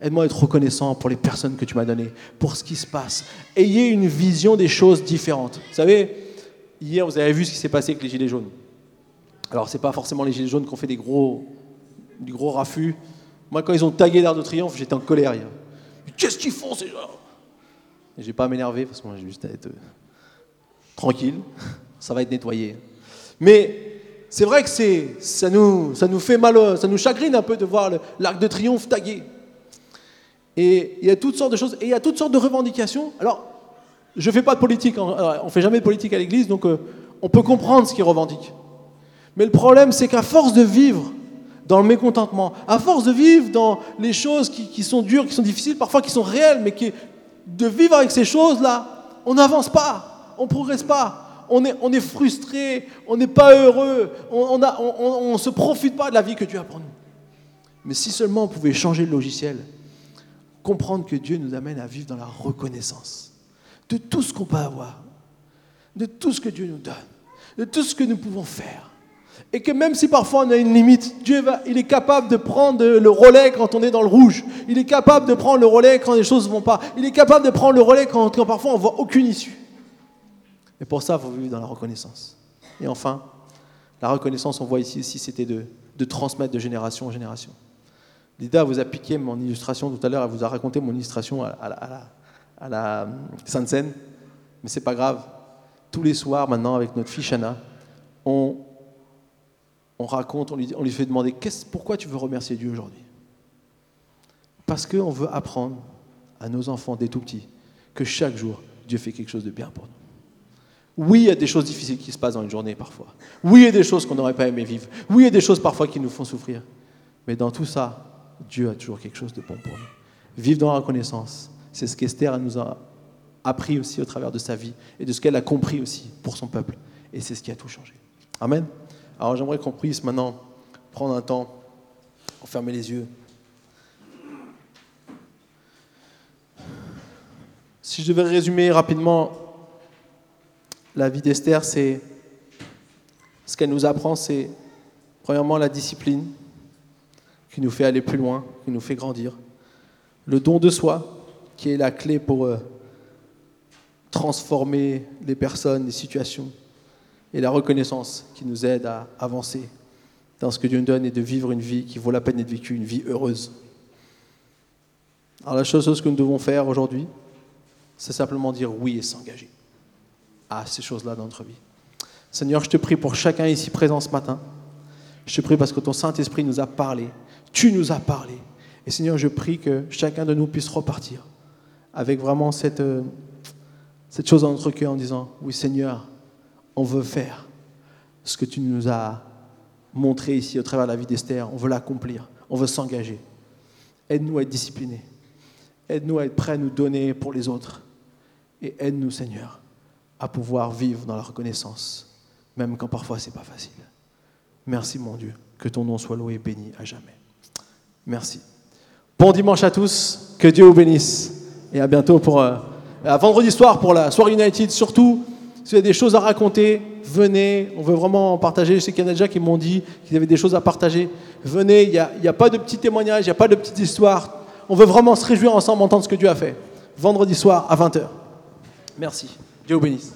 Aide-moi à être reconnaissant pour les personnes que tu m'as données, pour ce qui se passe. Ayez une vision des choses différentes. Vous savez, hier, vous avez vu ce qui s'est passé avec les Gilets jaunes. Alors, ce n'est pas forcément les Gilets jaunes qui ont fait des gros, du gros raffut. Moi, quand ils ont tagué l'art de triomphe, j'étais en colère hier. Qu'est-ce qu'ils font, ces gens? Et je vais pas à m'énerver, parce que moi, j'ai juste à être euh, tranquille. Ça va être nettoyé. Mais c'est vrai que ça nous, ça nous fait mal, ça nous chagrine un peu de voir l'arc de triomphe tagué. Et il y a toutes sortes de choses, et il y a toutes sortes de revendications. Alors, je ne fais pas de politique, hein. on ne fait jamais de politique à l'Église, donc euh, on peut comprendre ce qu'ils revendiquent. Mais le problème, c'est qu'à force de vivre dans le mécontentement, à force de vivre dans les choses qui, sont dures, qui sont difficiles, parfois qui sont réelles, mais de vivre avec ces choses-là, on n'avance pas, on ne progresse pas, on est, on est frustré, on n'est pas heureux, on ne se profite pas de la vie que Dieu a pour nous. Mais si seulement on pouvait changer le logiciel, comprendre que Dieu nous amène à vivre dans la reconnaissance de tout ce qu'on peut avoir, de tout ce que Dieu nous donne, de tout ce que nous pouvons faire. Et que même si parfois on a une limite, Dieu il est capable de prendre le relais quand on est dans le rouge. Il est capable de prendre le relais quand les choses ne vont pas. Il est capable de prendre le relais quand, parfois on voit aucune issue. Et pour ça, il faut vivre dans la reconnaissance. Et enfin, la reconnaissance, on voit ici aussi, c'était de, transmettre de génération en génération. Lida vous a piqué mon illustration tout à l'heure, elle vous a raconté mon illustration à, la, Sainte Seine, mais c'est pas grave. Tous les soirs, maintenant, avec notre fille Shana, on, on raconte, on lui, fait demander pourquoi tu veux remercier Dieu aujourd'hui? Parce qu'on veut apprendre à nos enfants dès tout petits que chaque jour, Dieu fait quelque chose de bien pour nous. Oui, il y a des choses difficiles qui se passent dans une journée parfois. Oui, il y a des choses qu'on n'aurait pas aimé vivre. Oui, il y a des choses parfois qui nous font souffrir. Mais dans tout ça, Dieu a toujours quelque chose de bon pour nous. Vivre dans la reconnaissance, c'est ce qu'Esther nous a appris aussi au travers de sa vie et de ce qu'elle a compris aussi pour son peuple. Et c'est ce qui a tout changé. Amen. Alors j'aimerais qu'on puisse maintenant prendre un temps fermer les yeux. Si je devais résumer rapidement la vie d'Esther, c'est ce qu'elle nous apprend, c'est premièrement la discipline qui nous fait aller plus loin, qui nous fait grandir. Le don de soi, qui est la clé pour euh, transformer les personnes, les situations et la reconnaissance qui nous aide à avancer dans ce que Dieu nous donne et de vivre une vie qui vaut la peine d'être vécue, une vie heureuse. Alors la chose que nous devons faire aujourd'hui, c'est simplement dire oui et s'engager à ces choses-là dans notre vie. Seigneur, je te prie pour chacun ici présent ce matin. Je te prie parce que ton Saint-Esprit nous a parlé. Tu nous as parlé. Et Seigneur, je prie que chacun de nous puisse repartir avec vraiment cette, euh, chose dans notre cœur en disant, oui Seigneur, on veut faire ce que tu nous as montré ici au travers de la vie d'Esther. On veut l'accomplir. On veut s'engager. Aide-nous à être disciplinés. Aide-nous à être prêts à nous donner pour les autres. Et aide-nous, Seigneur, à pouvoir vivre dans la reconnaissance, même quand parfois ce n'est pas facile. Merci, mon Dieu. Que ton nom soit loué et béni à jamais. Merci. Bon dimanche à tous. Que Dieu vous bénisse. Et à bientôt pour. Euh, à vendredi soir pour la soirée United. Surtout. Si vous avez des choses à raconter, venez. On veut vraiment partager. Je sais qu'il y en a déjà qui m'ont dit qu'ils avaient des choses à partager. Venez. Il n'y a, a, pas de petits témoignages, il n'y a pas de petites histoires. On veut vraiment se réjouir ensemble, entendre ce que Dieu a fait. Vendredi soir à 20h. Merci. Dieu vous bénisse.